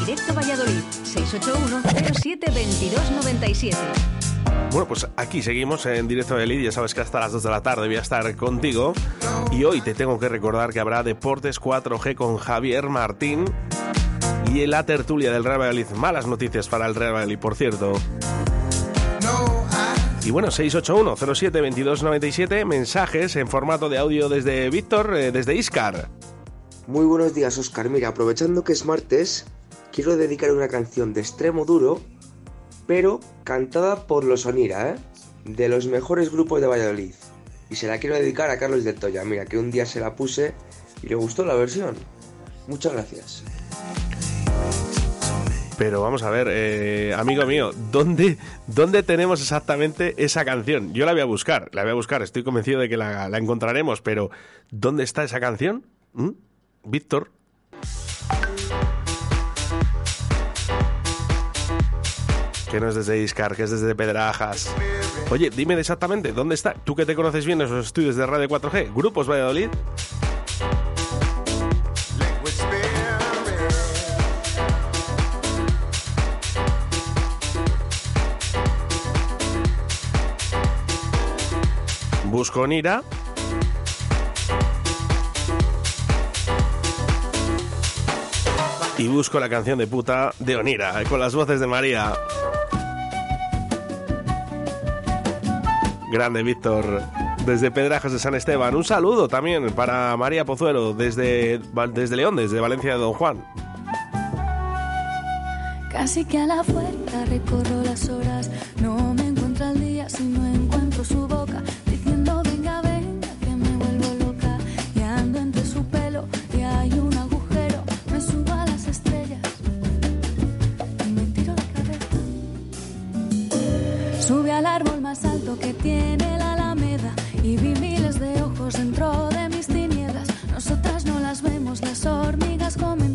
Directo Valladolid 681 07 22 97. Bueno, pues aquí seguimos en directo de Lid. Ya sabes que hasta las 2 de la tarde voy a estar contigo. Y hoy te tengo que recordar que habrá Deportes 4G con Javier Martín. Y en la tertulia del Real Valladolid. Malas noticias para el Real Valladolid, por cierto. Y bueno, 681-07-2297, mensajes en formato de audio desde Víctor, eh, desde Iscar. Muy buenos días, Oscar. Mira, aprovechando que es martes, quiero dedicar una canción de extremo duro, pero cantada por los Onira, ¿eh? De los mejores grupos de Valladolid. Y se la quiero dedicar a Carlos de Toya. Mira, que un día se la puse y le gustó la versión. Muchas gracias. Pero vamos a ver, eh, amigo mío, ¿dónde, ¿dónde tenemos exactamente esa canción? Yo la voy a buscar, la voy a buscar, estoy convencido de que la, la encontraremos, pero ¿dónde está esa canción? ¿Mm? Víctor. Que no es desde Iscar, que es desde Pedrajas. Oye, dime exactamente, ¿dónde está? Tú que te conoces bien esos estudios de Radio 4G, Grupos Valladolid. Busco Nira. Y busco la canción de puta de Onira, con las voces de María. Grande Víctor, desde Pedrajas de San Esteban. Un saludo también para María Pozuelo, desde, desde León, desde Valencia de Don Juan. Casi que a la vuelta recorro las horas, no me encuentro al día si no Sube al árbol más alto que tiene la alameda y vi miles de ojos dentro de mis tinieblas, nosotras no las vemos, las hormigas comentan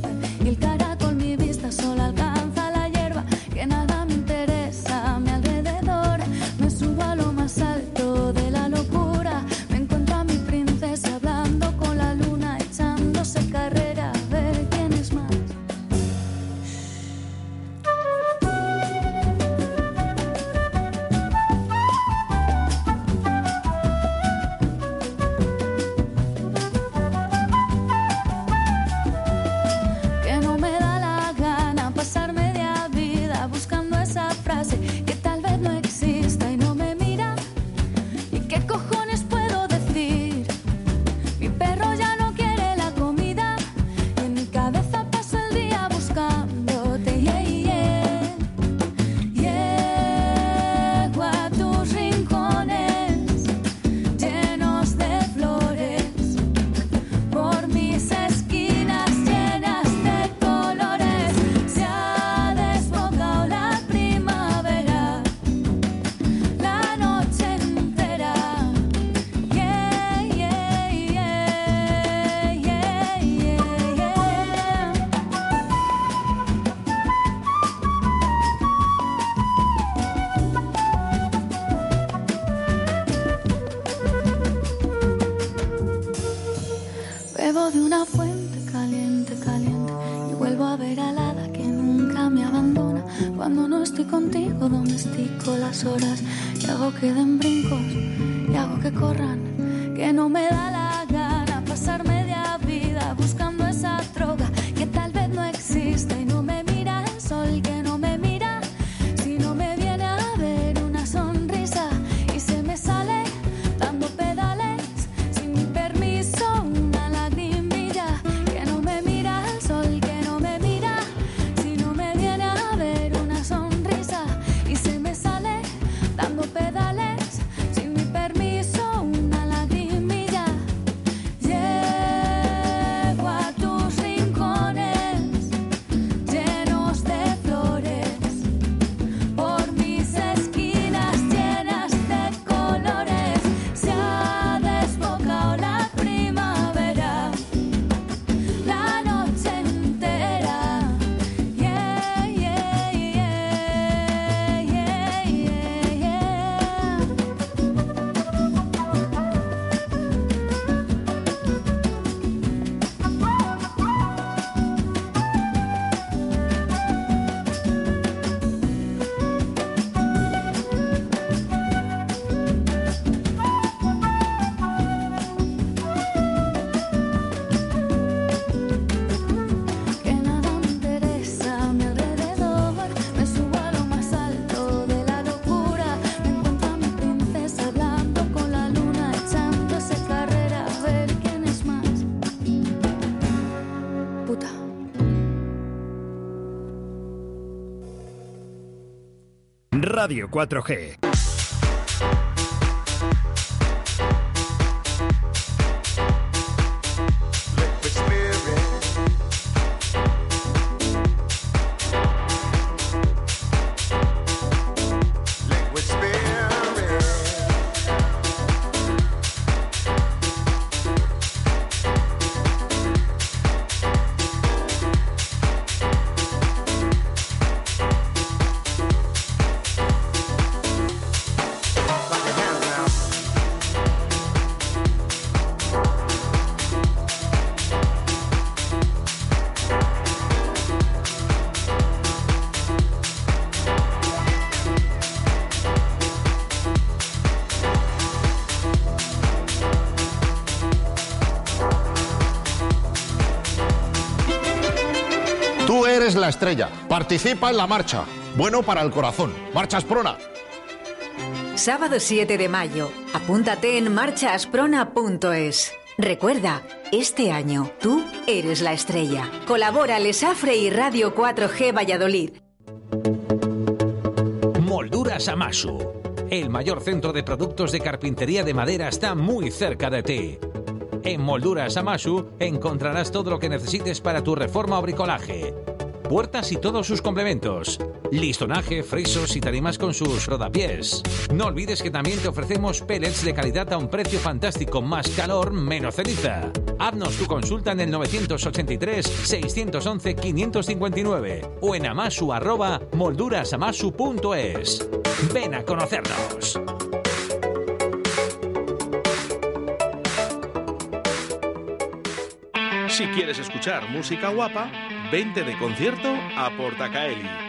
Radio 4G. Estrella. Participa en la marcha. Bueno para el corazón. Marchas Prona. Sábado 7 de mayo. Apúntate en marchasprona.es. Recuerda, este año tú eres la estrella. Colabora Lesafre y Radio 4G Valladolid. Molduras Amasu. El mayor centro de productos de carpintería de madera está muy cerca de ti. En Molduras Amasu encontrarás todo lo que necesites para tu reforma o bricolaje. Puertas y todos sus complementos. Listonaje, frisos y tarimas con sus rodapiés. No olvides que también te ofrecemos pellets de calidad a un precio fantástico, más calor, menos ceniza. Haznos tu consulta en el 983-611-559 o en amasu arroba moldurasamasu.es. Ven a conocernos. Si quieres escuchar música guapa, vente de concierto a Portacaeli.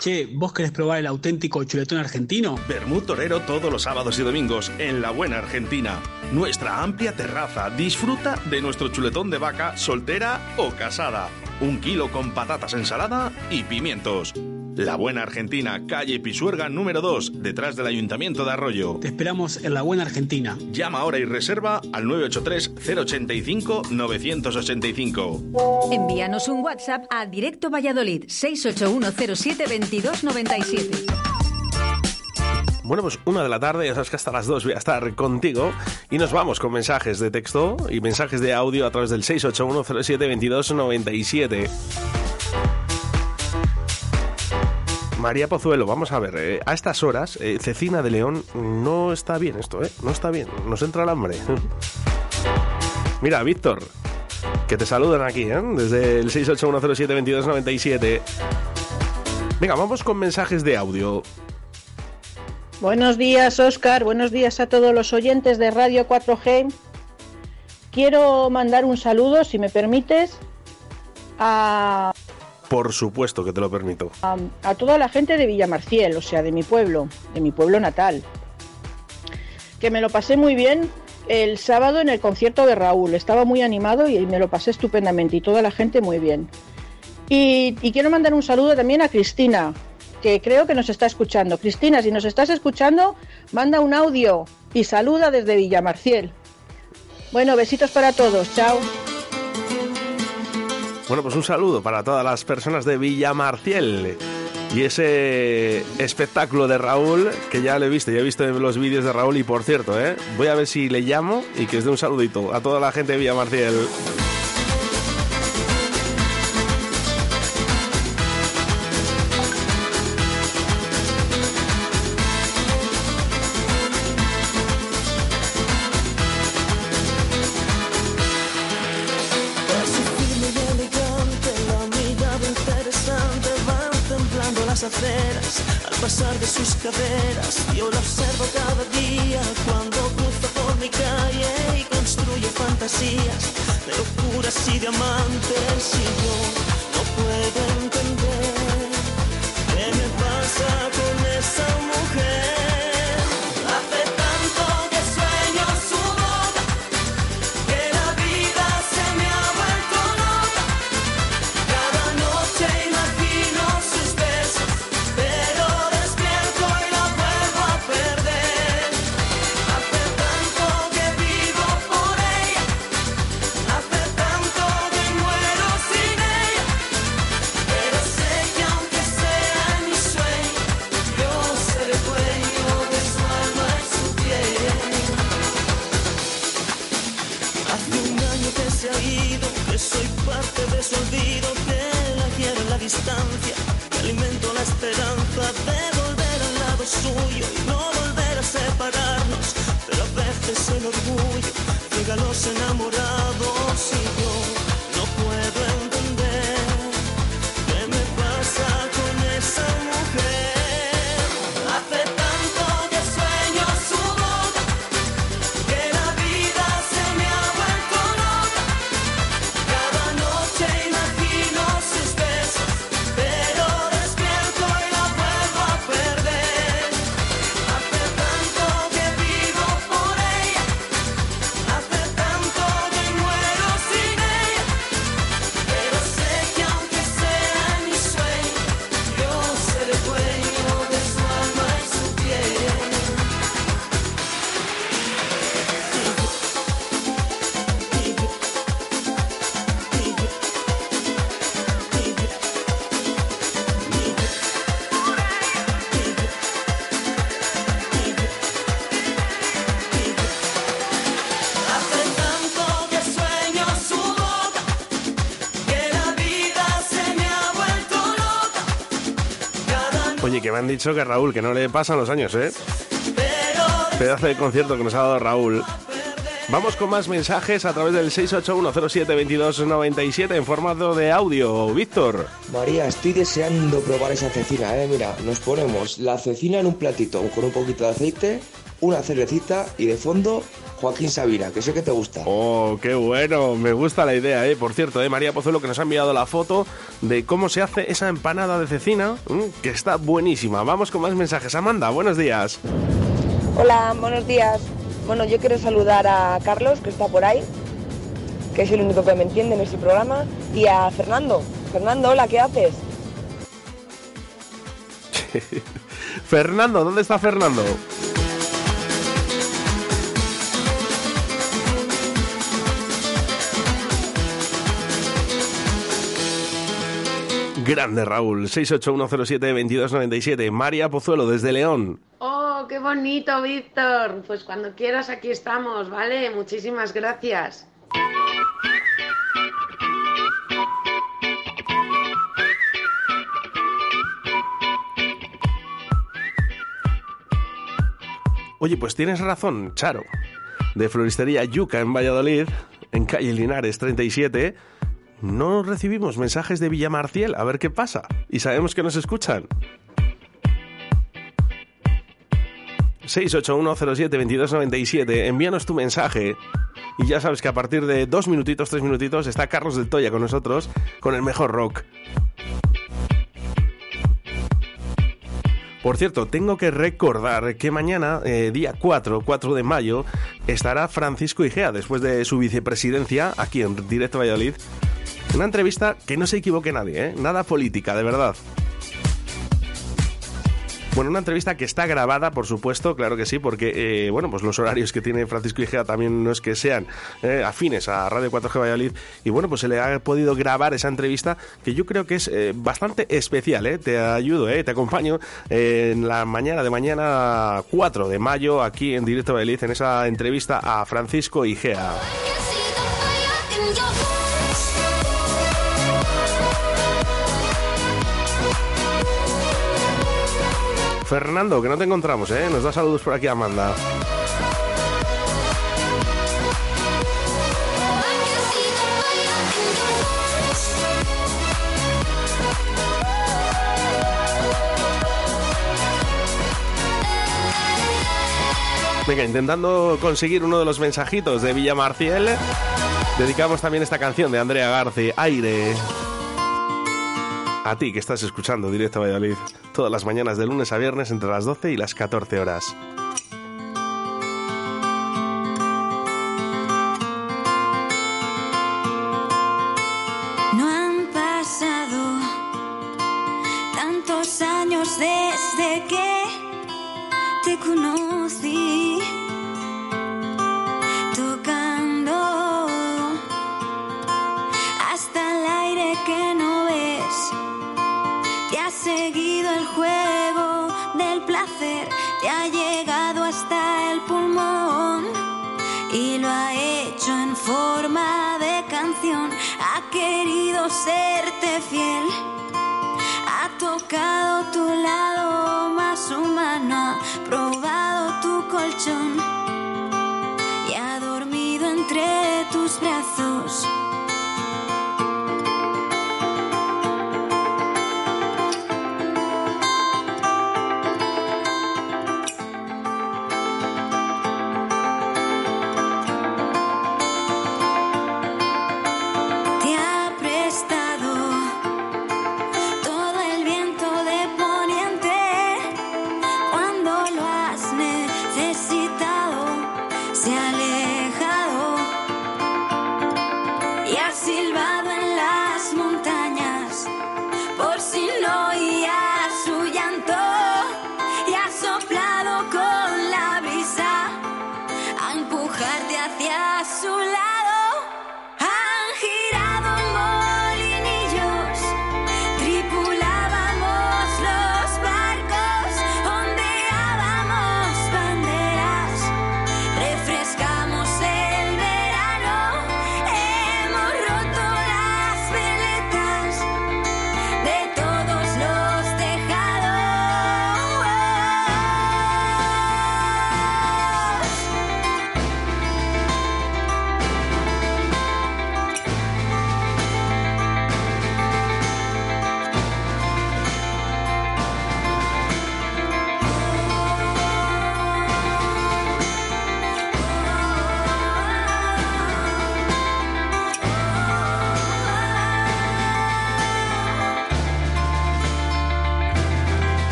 Che, ¿vos querés probar el auténtico chuletón argentino? Bermud Torero todos los sábados y domingos en La Buena Argentina. Nuestra amplia terraza. Disfruta de nuestro chuletón de vaca soltera o casada. Un kilo con patatas, ensalada y pimientos. La Buena Argentina, calle Pisuerga número 2, detrás del Ayuntamiento de Arroyo. Te esperamos en La Buena Argentina. Llama ahora y reserva al 983-085-985. Envíanos un WhatsApp a Directo Valladolid 681072297. Bueno, pues una de la tarde, ya sabes que hasta las dos voy a estar contigo y nos vamos con mensajes de texto y mensajes de audio a través del 681072297. María Pozuelo, vamos a ver, eh, a estas horas, eh, Cecina de León, no está bien esto, ¿eh? No está bien, nos entra el hambre. Mira, Víctor, que te saludan aquí, ¿eh? Desde el 681072297. Venga, vamos con mensajes de audio. Buenos días, Oscar. Buenos días a todos los oyentes de Radio 4G. Quiero mandar un saludo, si me permites, a, Por supuesto que te lo permito. a, a toda la gente de Villamarciel, o sea, de mi pueblo, de mi pueblo natal. Que me lo pasé muy bien el sábado en el concierto de Raúl. Estaba muy animado y me lo pasé estupendamente y toda la gente muy bien. Y, y quiero mandar un saludo también a Cristina, que creo que nos está escuchando. Cristina, si nos estás escuchando, manda un audio y saluda desde Villamarciel. Bueno, besitos para todos. Chao. Bueno, pues un saludo para todas las personas de Villamarciel. y ese espectáculo de Raúl, que ya lo he visto, ya he visto los vídeos de Raúl y por cierto, ¿eh? voy a ver si le llamo y que os dé un saludito a toda la gente de Villamarciel. Que me han dicho que Raúl, que no le pasan los años, ¿eh? Pedazo de concierto que nos ha dado Raúl. Vamos con más mensajes a través del 681072297 en formato de audio. Víctor. María, estoy deseando probar esa cecina, ¿eh? Mira, nos ponemos la cecina en un platito con un poquito de aceite, una cervecita y de fondo Joaquín Sabina, que sé que te gusta. Oh, qué bueno, me gusta la idea, ¿eh? Por cierto, ¿eh? María Pozuelo que nos ha enviado la foto de cómo se hace esa empanada de cecina, mm, que está buenísima. Vamos con más mensajes. Amanda, buenos días. Hola, buenos días. Bueno, yo quiero saludar a Carlos, que está por ahí, que es el único que me entiende en este programa, y a Fernando. Fernando, hola, ¿qué haces? Fernando, ¿dónde está Fernando? Grande Raúl, 681072297. María Pozuelo desde León. Oh, qué bonito, Víctor. Pues cuando quieras aquí estamos, ¿vale? Muchísimas gracias. Oye, pues tienes razón, Charo. De Floristería Yuca en Valladolid, en calle Linares 37, no recibimos mensajes de Villamarciel. A ver qué pasa. Y sabemos que nos escuchan. 681072297. Envíanos tu mensaje. Y ya sabes que a partir de dos minutitos, tres minutitos, está Carlos del Toya con nosotros con el mejor rock. Por cierto, tengo que recordar que mañana, eh, día 4, 4 de mayo, estará Francisco Igea, después de su vicepresidencia, aquí en Directo Valladolid. Una entrevista que no se equivoque nadie, ¿eh? Nada política, de verdad. Bueno, una entrevista que está grabada, por supuesto, claro que sí, porque, eh, bueno, pues los horarios que tiene Francisco Igea también no es que sean eh, afines a Radio 4G Valladolid. Y bueno, pues se le ha podido grabar esa entrevista que yo creo que es bastante especial, ¿eh? Te ayudo. Te acompaño en la mañana de mañana 4 de mayo aquí en Directo Valladolid en esa entrevista a Francisco Igea. Fernando, que no te encontramos, ¿eh? Nos da saludos por aquí Amanda. Venga, intentando conseguir uno de los mensajitos de Villa Marciel, dedicamos también esta canción de Andrea Garci, Aire. A ti que estás escuchando Directo Valladolid todas las mañanas de lunes a viernes entre las 12 y las 14 horas. No han pasado tantos años desde que te conocí. El juego del placer, te ha llegado hasta el pulmón y lo ha hecho en forma de canción. Ha querido serte fiel, ha tocado tu lado más humano, ha probado tu colchón y ha dormido entre tus brazos.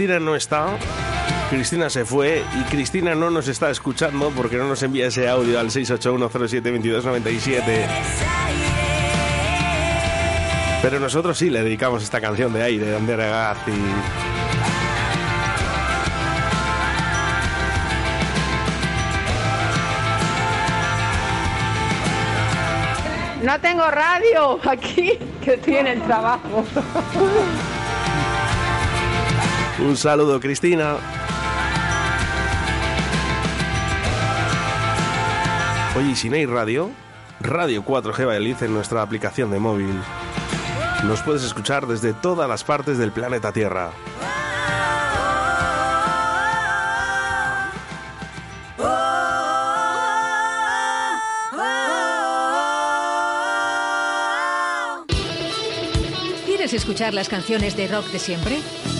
Cristina no está. Cristina se fue y Cristina no nos está escuchando porque no nos envía ese audio al 681072297. Pero nosotros sí le dedicamos esta canción de aire de Andrea. No tengo radio aquí, que estoy en el trabajo. Un saludo, Cristina. Oye, y si hay radio, Radio 4G Valladolid en nuestra aplicación de móvil. Nos puedes escuchar desde todas las partes del planeta Tierra. ¿Quieres escuchar las canciones de rock de siempre?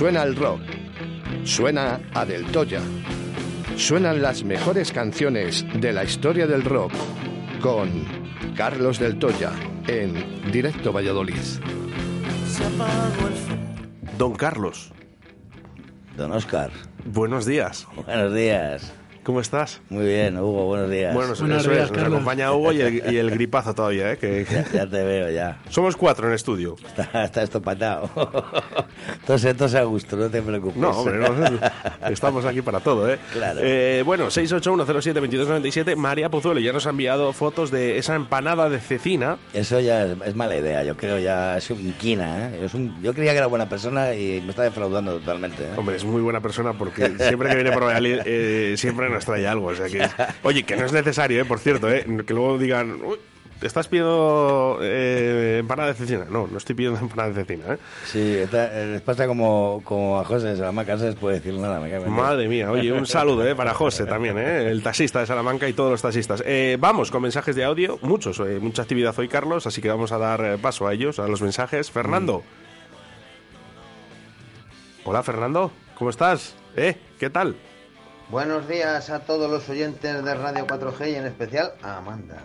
Suena el rock, suena a Del Toya, suenan las mejores canciones de la historia del rock con Carlos Del Toya en Directo Valladolid. Don Carlos. Don Oscar. Buenos días. Buenos días. ¿Cómo estás? Muy bien, Hugo, buenos días. Bueno, eso es, nos acompaña Hugo y el, y el gripazo todavía, ¿eh? Que... Ya, ya te veo, ya. Somos cuatro en estudio. Está, está esto patado. Entonces, entonces a gusto, no te preocupes. No, hombre, no, estamos aquí para todo, ¿eh? Claro. Eh, bueno, 681072297, María Pozuelo ya nos ha enviado fotos de esa empanada de cecina. Eso ya es, es mala idea, yo creo ya es un quina, ¿eh? Es un- yo creía que era buena persona y me está defraudando totalmente, ¿eh? Hombre, es muy buena persona porque siempre que viene por Valladolid eh, siempre nos trae algo. O sea que, oye, que no es necesario, ¿eh? por cierto, ¿eh? que luego digan, "Uy, ¿te estás pidiendo eh, empanada de cecina? No, no estoy pidiendo empanada de cecina. ¿eh? Sí, está- eh, les pasa como, como a José de Salamanca, no se les puede decir nada, me. Madre mía, oye, un saludo ¿eh? para José también, ¿eh? el taxista de Salamanca y todos los taxistas. Eh, vamos con mensajes de audio, muchos, mucha actividad hoy, Carlos, así que vamos a dar paso a ellos, a los mensajes. Fernando. Hola, Fernando, ¿cómo estás? ¿Eh? ¿Qué tal? Buenos días a todos los oyentes de Radio 4G y en especial a Amanda.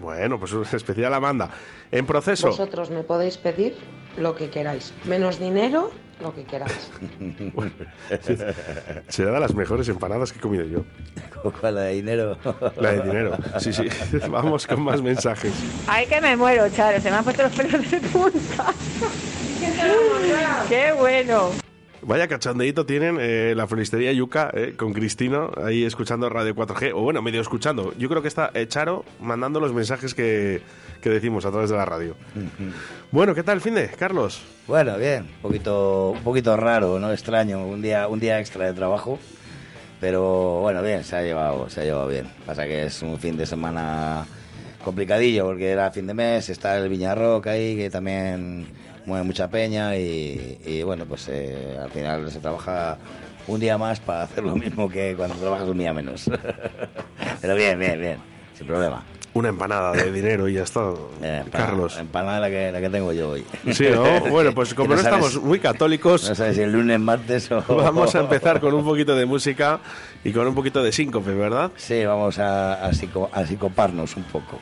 Bueno, pues un especial Amanda. En proceso. Vosotros me podéis pedir lo que queráis. Menos dinero, lo que queráis. Será de las mejores empanadas que he comido yo. ¿Cuál, la de dinero? La de dinero, sí, sí. Vamos con más mensajes. Ay, que me muero, Charo. Se me han puesto los pelos de punta. ¡Qué bueno! Vaya cachondeíto tienen eh, la floristería Yuca eh, con Cristino ahí escuchando Radio 4G, o bueno, medio escuchando. Yo creo que está Charo mandando los mensajes que, que decimos a través de la radio. Bueno, ¿qué tal el fin de, Carlos? Bueno, bien, un poquito, un poquito raro, ¿no? Extraño, un día, un día extra de trabajo, pero bueno, bien, se ha llevado, se ha llevado bien. Pasa que es un fin de semana complicadillo porque era fin de mes, está el Viñarrock ahí que también mueve mucha peña y, y, bueno, pues eh, al final se trabaja un día más para hacer lo mismo que cuando trabajas un día menos. pero bien, bien, bien, sin problema. Una empanada de dinero y ya está. Eh, empanada- Carlos. Empanada la que, la que tengo yo hoy. Sí, ¿no? Bueno, pues como no, sabes- estamos muy católicos, No sabes si el lunes, martes o... vamos a empezar con un poquito de música y con un poquito de síncope, ¿verdad? Sí, vamos a, a, psico- a psicoparnos un poco.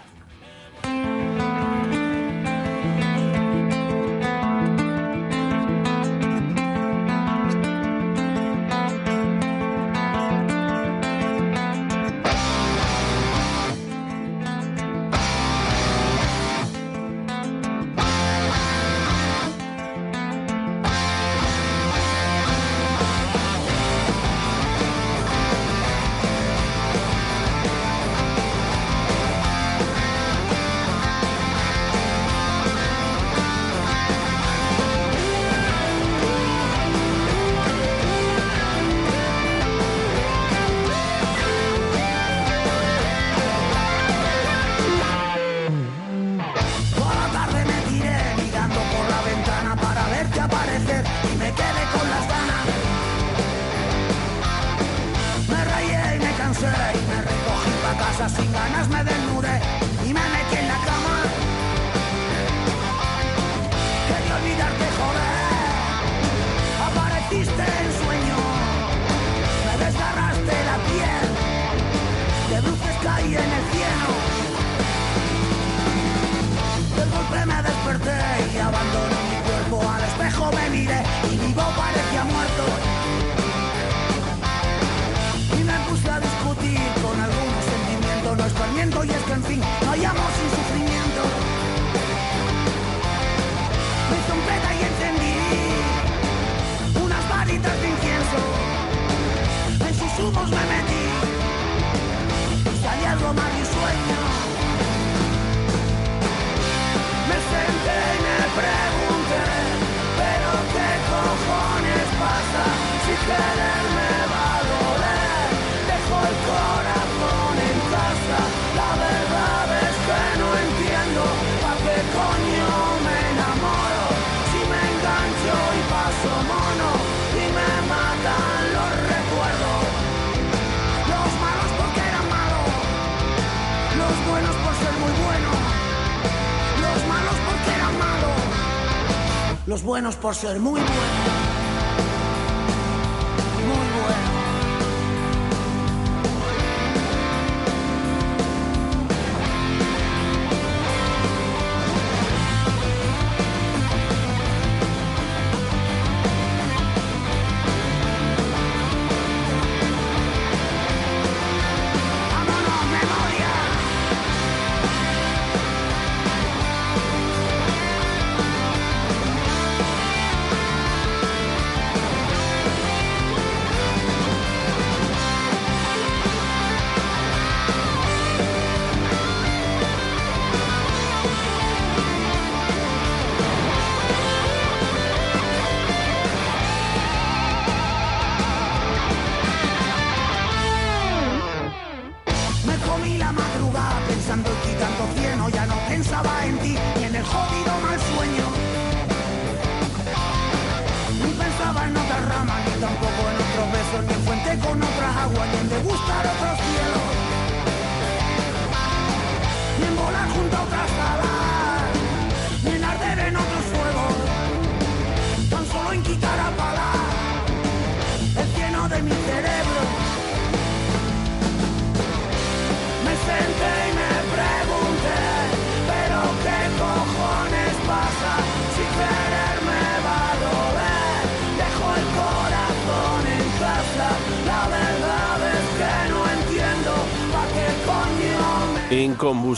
Buenos por ser muy buenos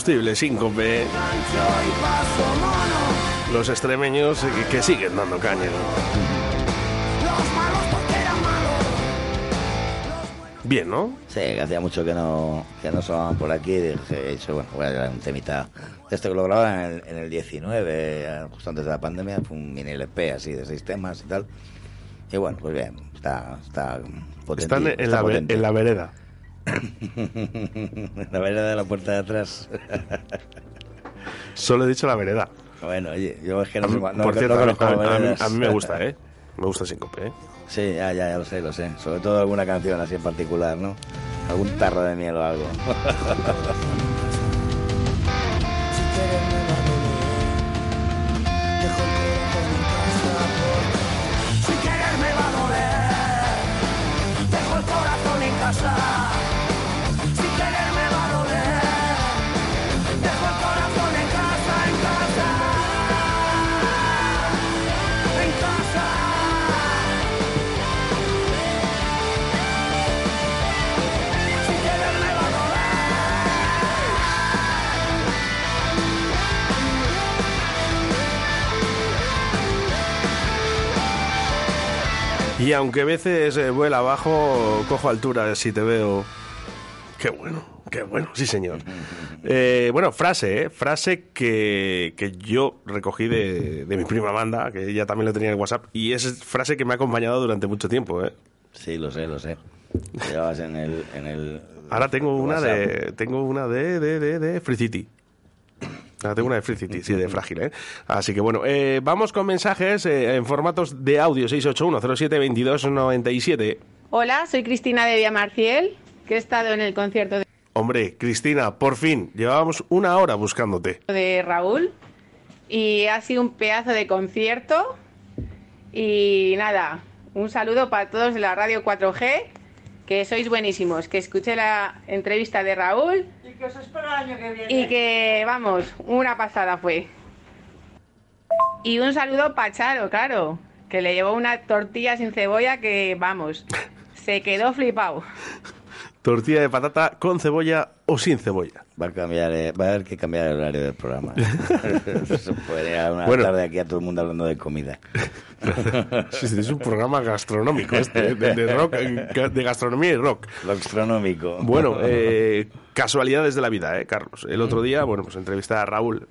Incombustible, síncope. Los extremeños que, que siguen dando caña. Bien, ¿no? Sí, hacía mucho que no, que no sonaban por aquí. Dije, he dicho, bueno, voy a grabar un temita. Esto que lo grababan en el, en el 19, eh, justo antes de la pandemia, fue un mini LP así de seis temas y tal. Y bueno, pues bien, está, está potente. Están en, la, ve- en la vereda. la vereda de la puerta de atrás. Solo he dicho la vereda. Bueno, oye, yo es que no A no- por no a mí- conozco a, mí- veredas. a mí me gusta, ¿eh? Me gusta síncope, ¿eh? Sí, ya, ya, ya lo sé, lo sé. Sobre todo alguna canción así en particular, ¿no? Algún tarro de miel o algo. Y aunque a veces eh, vuela abajo, cojo altura si te veo. Qué bueno, qué bueno, sí señor. Eh, bueno, frase, ¿eh? Frase que, que yo recogí de, de mi prima Amanda, que ella también lo tenía en WhatsApp, y es frase que me ha acompañado durante mucho tiempo, ¿eh? Sí, lo sé, lo sé. Llevabas en el... En el Ahora tengo una WhatsApp. de tengo una de, de, de, de Free City. Tengo una de Free City, sí, de frágil, ¿eh? Así que bueno, eh, vamos con mensajes eh, en formatos de audio 681-07-2297. Hola, soy Cristina de Villamarciel, que he estado en el concierto de, Hombre, Cristina, por fin, llevábamos una hora buscándote. de Raúl y ha sido un pedazo de concierto. Y nada, un saludo para todos de la radio 4G, que sois buenísimos, que escuché la entrevista de Raúl Y que os espero el año que viene. y que, vamos, una pasada fue. Y un saludo para Charo, claro, que le llevó una tortilla sin cebolla que, vamos, se quedó flipado. Tortilla de patata con cebolla o sin cebolla. Va a cambiar, eh, va a haber que cambiar el horario del programa. Se puede ir a una Bueno. tarde aquí a todo el mundo hablando de comida. Sí, sí, es un programa gastronómico este, ¿eh? de, de rock, eh, de gastronomía y rock. Gastronómico. Bueno, eh, casualidades de la vida, ¿eh, Carlos? El otro día, bueno, pues entrevisté a Raúl,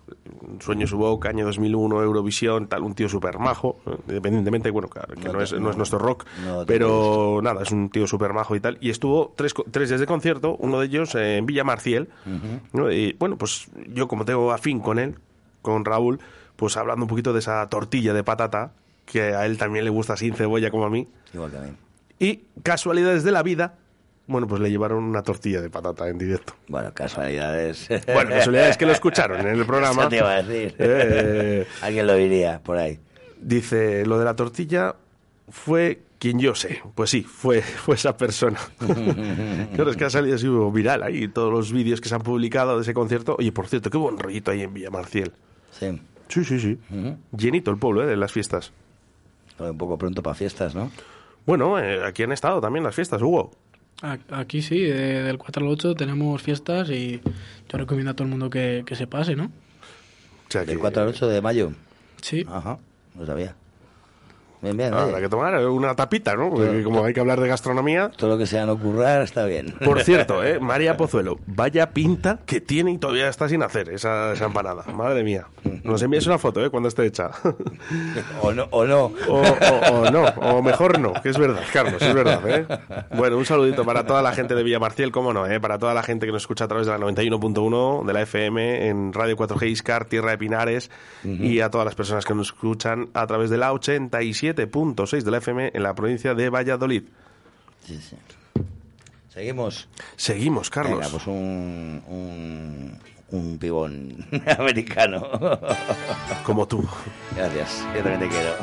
Sueño su boca, año 2001, Eurovisión, tal, un tío súper majo, eh, independientemente, bueno, claro, que no, es, no no- es nuestro rock, no pero nada, es un tío súper majo y tal. Y estuvo tres, tres días de concierto, uno de ellos en Villa Marciel, ¿no? Y bueno, pues yo como tengo afín con él, con Raúl, pues hablando un poquito de esa tortilla de patata, que a él también le gusta sin cebolla como a mí. Igual mí. Y casualidades de la vida, bueno, pues le llevaron una tortilla de patata en directo. Bueno, casualidades. Bueno, casualidades que lo escucharon en el programa. Eso te iba a decir. Eh, Alguien lo diría por ahí. Dice, lo de la tortilla fue quien yo sé. Pues sí, fue, fue esa persona. claro, es que ha salido así viral ahí todos los vídeos que se han publicado de ese concierto. Oye, por cierto, qué buen rollito ahí en Villamarciel. Sí. Sí, sí, sí. Llenito el pueblo, ¿eh? De las fiestas. Un poco pronto para fiestas, ¿no? Bueno, eh, aquí han estado también las fiestas, Hugo. A- Aquí sí, de- del 4 al 8 tenemos fiestas y yo recomiendo a todo el mundo que, que se pase, ¿no? Del 4 al 8 de mayo. Sí. Ajá, no sabía. Bien. Habrá que tomar una tapita, ¿no? Porque como hay que hablar de gastronomía. Todo lo que sea no currar está bien. Por cierto, ¿eh? María Pozuelo, vaya pinta que tiene y todavía está sin hacer esa, esa empanada. Madre mía. Nos envíes una foto, ¿eh? Cuando esté hecha. o no, o no. O, o- o no, o mejor no, que es verdad, Carlos, es verdad, ¿eh? Bueno, un saludito para toda la gente de Villamarciel, cómo no, ¿eh? Para toda la gente que nos escucha a través de la 91.1 de la FM en Radio 4G Iscar, Tierra de Pinares, y a todas las personas que nos escuchan a través de la 87.6 de la FM en la provincia de Valladolid. Sí, sí. Seguimos. Seguimos, Carlos. Venga, pues un, un, un pibón americano. Como tú. Gracias, yo también te quiero.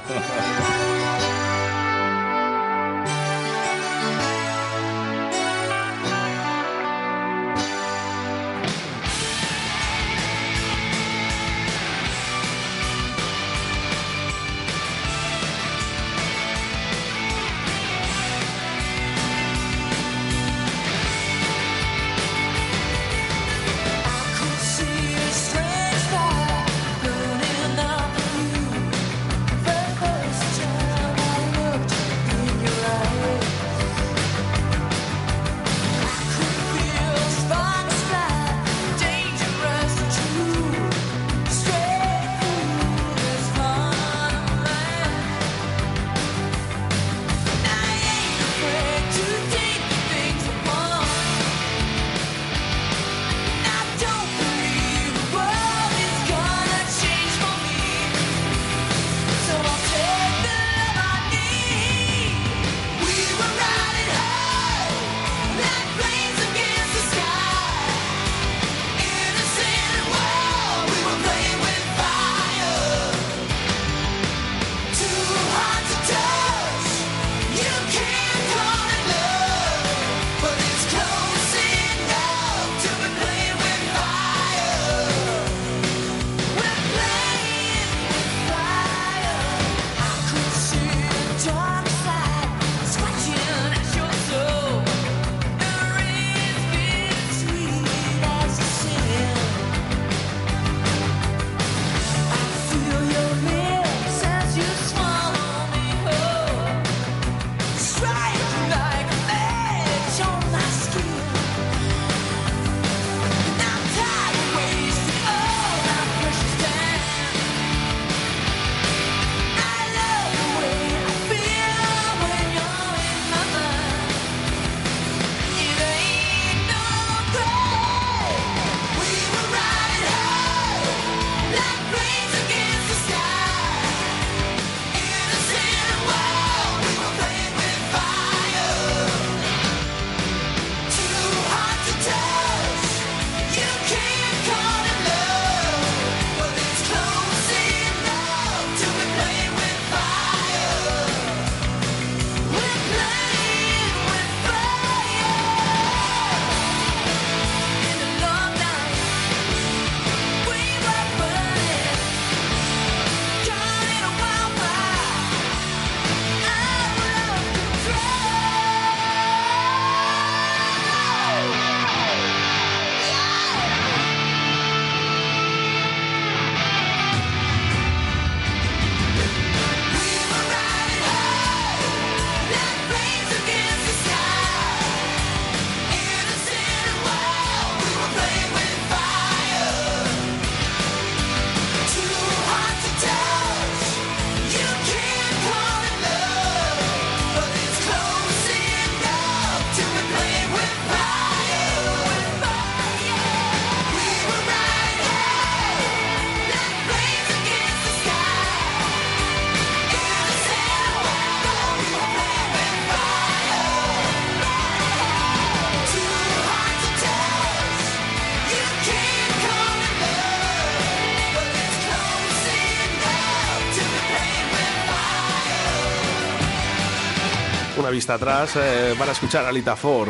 Vista atrás eh, para escuchar a Lita Ford.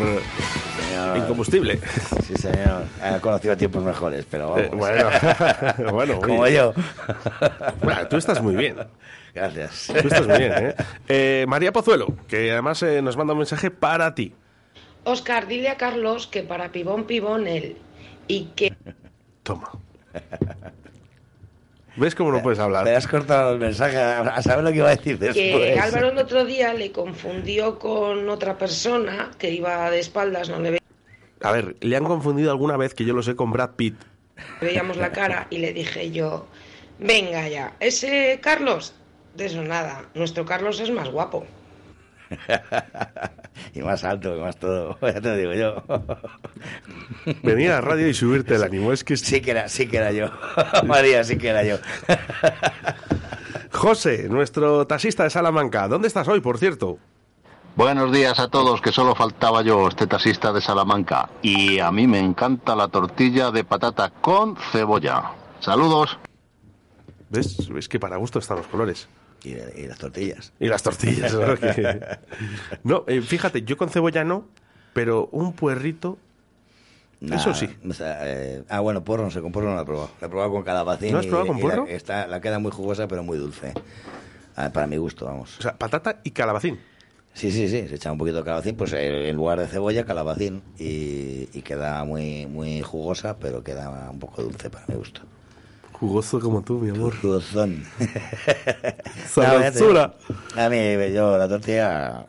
Incombustible. Sí, señor. He conocido tiempos mejores, pero vamos. Eh, bueno, bueno, Como yo. Bueno, tú estás muy bien. Gracias. Tú estás muy bien, ¿eh? Eh, María Pozuelo, que además eh, nos manda un mensaje para ti. Oscar, dile a Carlos que para pibón pibón él y que Toma. ¿Ves cómo no puedes hablar? Te has cortado el mensaje a saber lo que iba a decir después. que Álvaro el otro día le confundió con otra persona que iba de espaldas, no le ve- A ver, le han confundido alguna vez que yo lo sé con Brad Pitt. veíamos la cara y le dije yo, venga ya, ese Carlos, de eso nada, nuestro Carlos es más guapo. y más alto, y más todo. Ya te lo digo yo. Venir a la radio y subirte el ánimo. Es que sí que era, sí que era yo. María, sí que era yo. José, nuestro taxista de Salamanca. ¿Dónde estás hoy, por cierto? Buenos días a todos, que solo faltaba yo, este taxista de Salamanca. Y a mí me encanta la tortilla de patata con cebolla. Saludos. ¿Ves? Es que para gusto están los colores. Y, y las tortillas. Y las tortillas, ¿no? Eh, fíjate, yo con cebolla no, pero un puerrito, Nah, eso sí. o sea, eh, ah, bueno, porro no sé, con porro no la he probado. La he probado con calabacín. ¿No has y- probado con y la- porro? está, la queda muy jugosa, pero muy dulce. Ah, para mi gusto, vamos. O sea, patata y calabacín. Sí, sí, sí, se echa un poquito de calabacín, pues eh, en lugar de cebolla, calabacín. Y, y queda muy, muy jugosa, pero queda un poco dulce para mi gusto. Jugoso como tú, mi amor. Jugosón. Sabrosura. A mí, yo, la tortilla.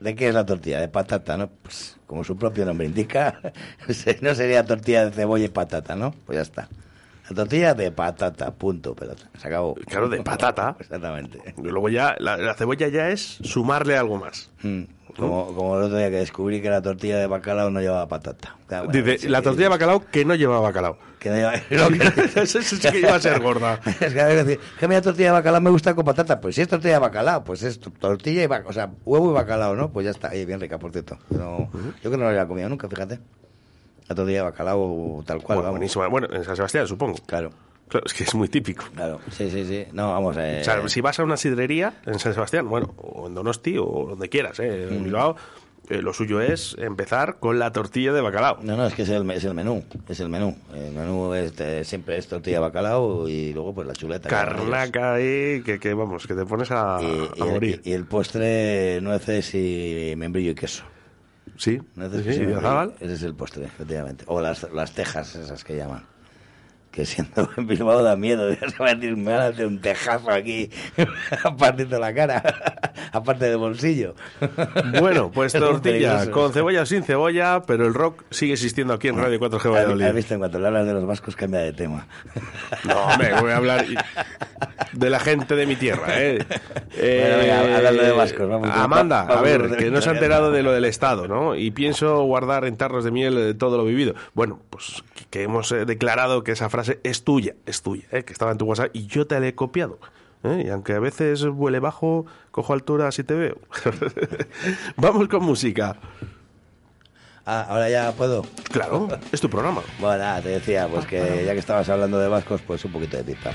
¿De qué es la tortilla? De patata, ¿no? Pues como su propio nombre indica, no sería tortilla de cebolla y patata, ¿no? Pues ya está. La tortilla de patata, punto, pelota. Se acabó. Claro, de patata. Exactamente. Y luego ya, la, la cebolla ya es sumarle algo más. Mm, Como, como el otro día que descubrí que la tortilla de bacalao no llevaba patata. O sea, bueno, Dice, sí, la tortilla de bacalao que no lleva bacalao. Que no lleva- lo que- Eso sí que iba a ser gorda. Es que que decir, que a mí la tortilla de bacalao me gusta con patata. Pues si es tortilla de bacalao, pues es to- tortilla y bacalao. O sea, huevo y bacalao, ¿no? Pues ya está. Bien rica, por cierto. No, Yo que no la había comido nunca, fíjate. La tortilla de bacalao tal cual, Bueno, vamos. buenísima. Bueno, en San Sebastián, supongo. Claro. Claro, es que es muy típico. Claro, sí, sí, sí. No, vamos, eh... O sea, si vas a una sidrería en San Sebastián, bueno, o en Donosti o donde quieras, ¿eh? en Mm. Bilbao, eh, lo suyo es empezar con la tortilla de bacalao. No, no, es que es el, es el menú, es el menú. El menú es, eh, siempre es tortilla de bacalao y luego pues la chuleta. Carnaca ahí, que, que vamos, que te pones a, y, a el, morir. y el postre nueces y membrillo y queso. Sí, Nueces, sí, queso y sí. Ese es el postre, efectivamente. O las, las tejas, esas que llaman. Que siendo en Bilbao da miedo. Se va a decir, me van a hacer un tejazo aquí, aparte de la cara, aparte de bolsillo. Bueno, pues tortilla con cebolla o sin cebolla, pero el rock sigue existiendo aquí en Radio 4G ¿Has Valladolid. has visto en cuanto le hablas de los vascos cambia de tema? No, hombre, voy a hablar de la gente de mi tierra, ¿eh? Bueno, venga, Eh, hablando de vascos, vamos. Amanda, a ver, que no se ha enterado de lo del Estado, ¿no? Y pienso guardar en tarros de miel eh, todo lo vivido. Bueno, pues que- que hemos eh, declarado que esa frase es tuya, es tuya, ¿eh? que estaba en tu WhatsApp y yo te la he copiado. ¿eh? Y aunque a veces vuele bajo, cojo altura si te veo. Vamos con música. Ah, ahora ya puedo. Claro, es tu programa. Bueno, nada, te decía, pues que ya que estabas hablando de vascos, pues un poquito de pizza.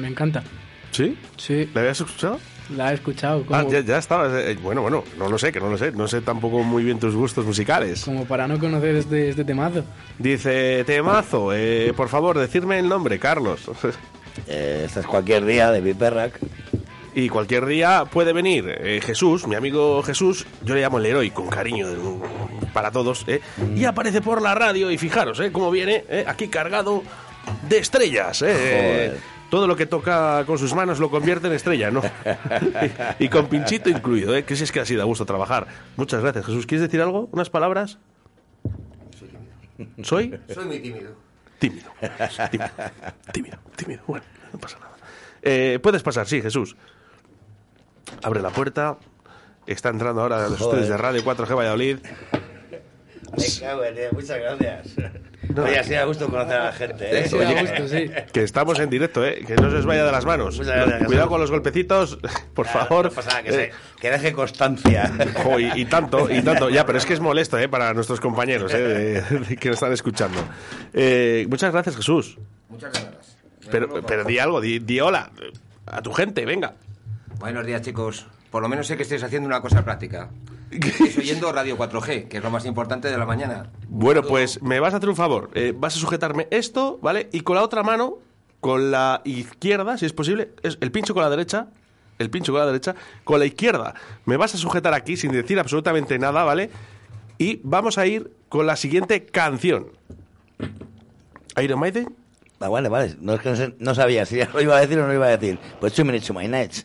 Me, encanta. ¿Sí? Sí. ¿La habías escuchado? La he escuchado. Ah, Como, ya, ya estaba. eh, Bueno, bueno, no lo sé, que no lo sé. No sé tampoco muy bien tus gustos musicales. como para no conocer este, este temazo. Dice, temazo, eh, por favor, decirme el nombre, Carlos. Eh, este es cualquier día de Piperrac. Y cualquier día puede venir eh, Jesús, mi amigo Jesús, yo le llamo el héroe con cariño de- para todos, eh, y aparece por la radio y fijaros, eh, cómo viene eh, aquí cargado de estrellas. eh, Joder. Todo lo que toca con sus manos lo convierte en estrella, ¿no? y, y con pinchito incluido, ¿eh? que si es que así da gusto trabajar. Muchas gracias, Jesús. ¿Quieres decir algo? ¿Unas palabras? ¿Soy? Soy muy tímido. Tímido. Tímido. Tímido. Tímido. Bueno, no pasa nada. Eh, puedes pasar, sí, Jesús. Abre la puerta. Está entrando ahora a los Joder. estudios de Radio 4G Valladolid. Me cago en Dios, muchas gracias. No. Oye, así da gusto conocer a la gente, ¿eh? Sí, da gusto, sí. Que estamos en directo, ¿eh? Que no se os vaya de las manos. Gracias. Cuidado con los golpecitos, por favor. No pasa nada, que, Eh, se- que deje constancia. jo, y, y tanto, y tanto. Ya, pero es que es molesto, ¿eh? Para nuestros compañeros, ¿eh? de- de que nos están escuchando. Eh, muchas gracias, Jesús. Muchas gracias. Pero, pero di algo, di, di hola a tu gente, venga. Buenos días, chicos. Por lo menos sé que estáis haciendo una cosa práctica. Estáis oyendo Radio 4G, que es lo más importante de la mañana. Bueno, pues me vas a hacer un favor. Eh, vas a sujetarme esto, ¿vale? Y con la otra mano, con la izquierda, si es posible, es el pincho con la derecha, el pincho con la derecha, con la izquierda. Me vas a sujetar aquí sin decir absolutamente nada, ¿vale? Y vamos a ir con la siguiente canción. Iron Maiden. Ah, vale, vale. No es que no, sé- no sabía si lo iba a decir o no lo iba a decir. Pues two minutes to my nights.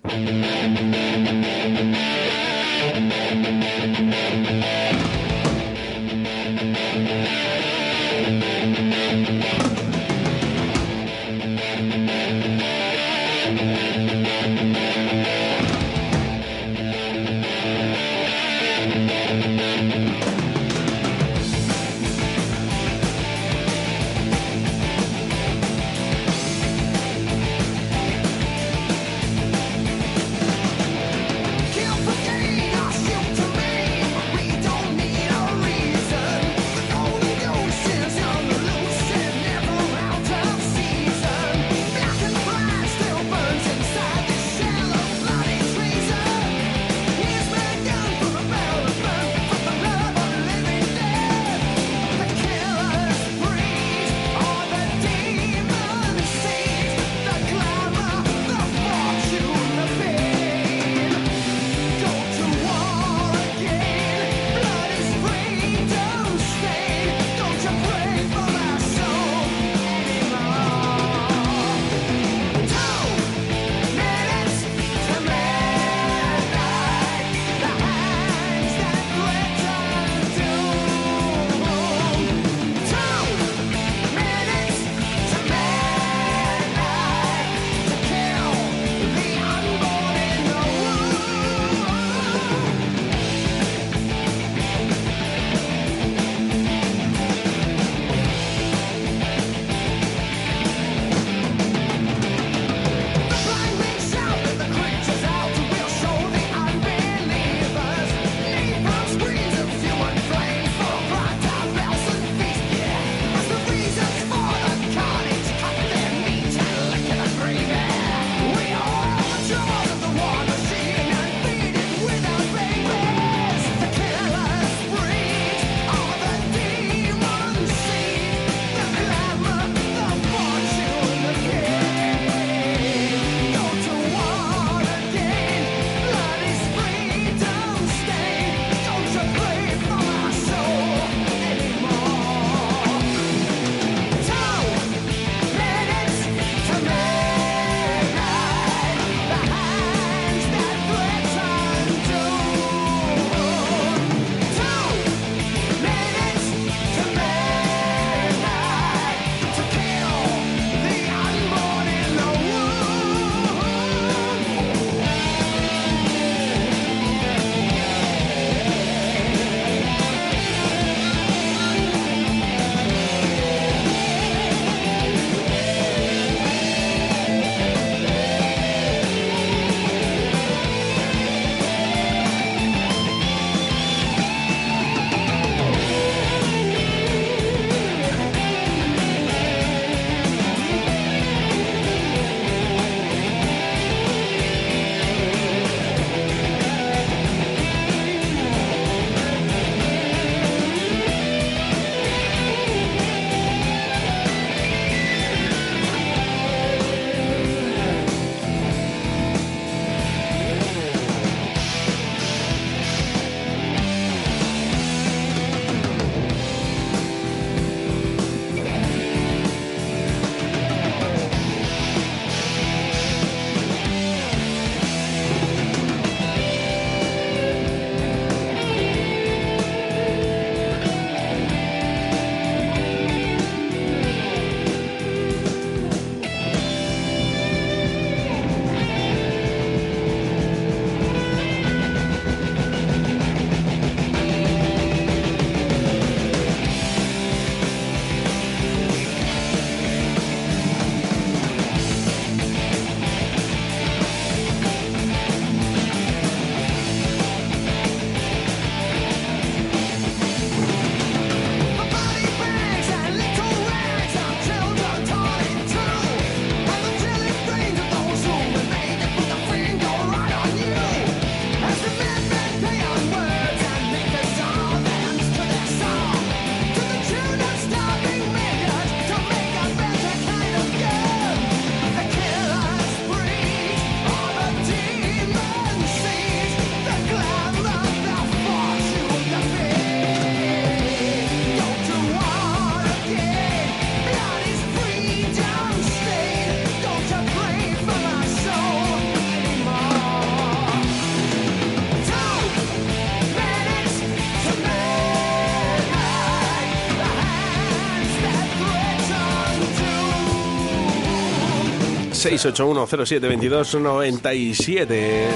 681072297.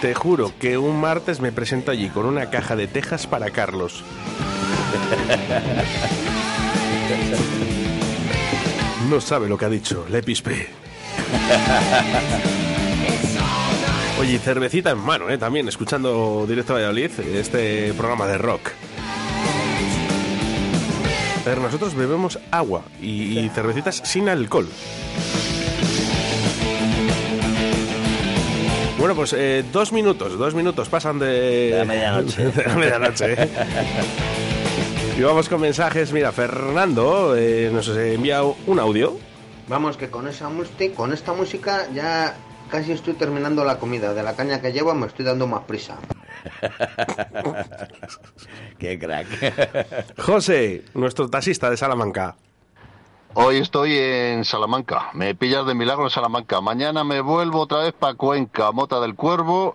Te juro que un martes me presento allí con una caja de tejas para Carlos. No sabe lo que ha dicho, le pispé. Oye, cervecita en mano, ¿eh? También escuchando Directo a Valladolid, este programa de rock. Ver, nosotros bebemos agua y cervecitas sin alcohol. Bueno, pues eh, dos minutos, dos minutos pasan de... De la medianoche. de la medianoche. Y vamos con mensajes. Mira, Fernando eh, nos envía un audio. Vamos, que con esa música, con esta música ya casi estoy terminando la comida. De la caña que llevo me estoy dando más prisa. Qué crack. José, nuestro taxista de Salamanca. Hoy estoy en Salamanca. Me pillas de milagro en Salamanca. Mañana me vuelvo otra vez para Cuenca, Mota del Cuervo.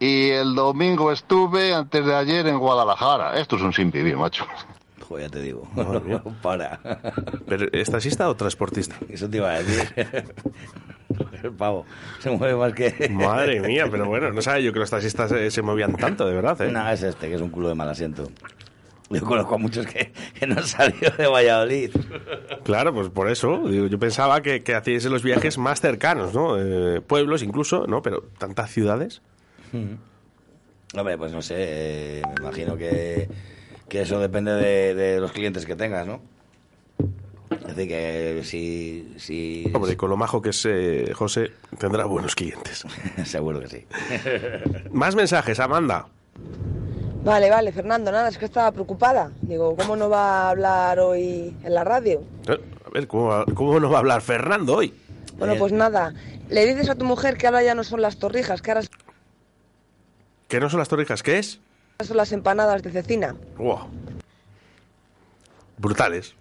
Y el domingo estuve antes de ayer en Guadalajara. Esto es un sin vivir, macho. Joder, ya te digo. Para. ¿Pero es taxista o transportista? Eso te iba a decir. El pavo se mueve más que... Madre mía, pero bueno, no sabía yo que los taxistas eh, se movían tanto, de verdad, ¿eh? No, es este, que es un culo de mal asiento. Yo conozco a muchos que, que no han salido de Valladolid. Claro, pues por eso. digo, yo pensaba que, que hacíais los viajes más cercanos, ¿no? Eh, pueblos incluso, ¿no? Pero tantas ciudades. Hombre, pues no sé, eh, me imagino que, que eso depende de, de los clientes que tengas, ¿no? Es decir, que si... si Hombre, con lo majo que es eh, José, tendrá buenos clientes. Seguro que sí. Más mensajes, Amanda. Vale, vale, Fernando, nada, es que estaba preocupada. Digo, ¿cómo no va a hablar hoy en la radio? Eh, A ver, ¿cómo, ¿cómo no va a hablar Fernando hoy? Bueno, pues nada, le dices a tu mujer que ahora ya no son las torrijas, que ahora ¿Que no son las torrijas? ¿Qué es? son las empanadas de cecina. Wow. Brutales.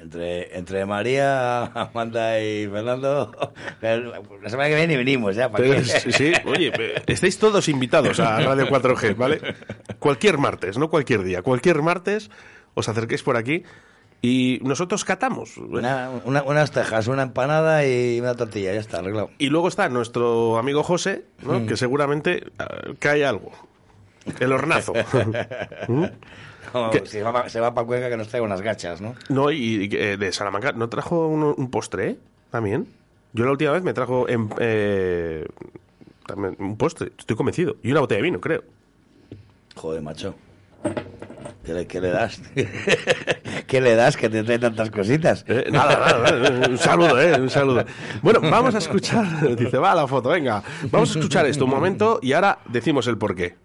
Entre, entre María, Amanda y Fernando, la semana que viene venimos ya. ¿para Pero sí, oye, estáis todos invitados a Radio 4G, ¿vale? Cualquier martes, no cualquier día, cualquier martes os acerquéis por aquí y nosotros catamos. Una- una- unas tejas, una empanada y una tortilla, ya está, arreglado. Y luego está nuestro amigo José, ¿no? Mm. que seguramente ah, cae algo. El hornazo. ¿Mm? Se va para Cuenca que nos traiga unas gachas, ¿no? No, y, y, eh, de Salamanca, ¿no trajo un, un postre también? Yo la última vez me trajo en, eh, también un postre, estoy convencido. Y una botella de vino, creo. Joder, macho. ¿Qué le, qué le das? ¿Qué le das que te trae tantas cositas? Eh, nada, nada, nada, un saludo, ¿eh? Un saludo. Bueno, vamos a escuchar, dice, va la foto, venga. Vamos a escuchar esto un momento y ahora decimos el porqué.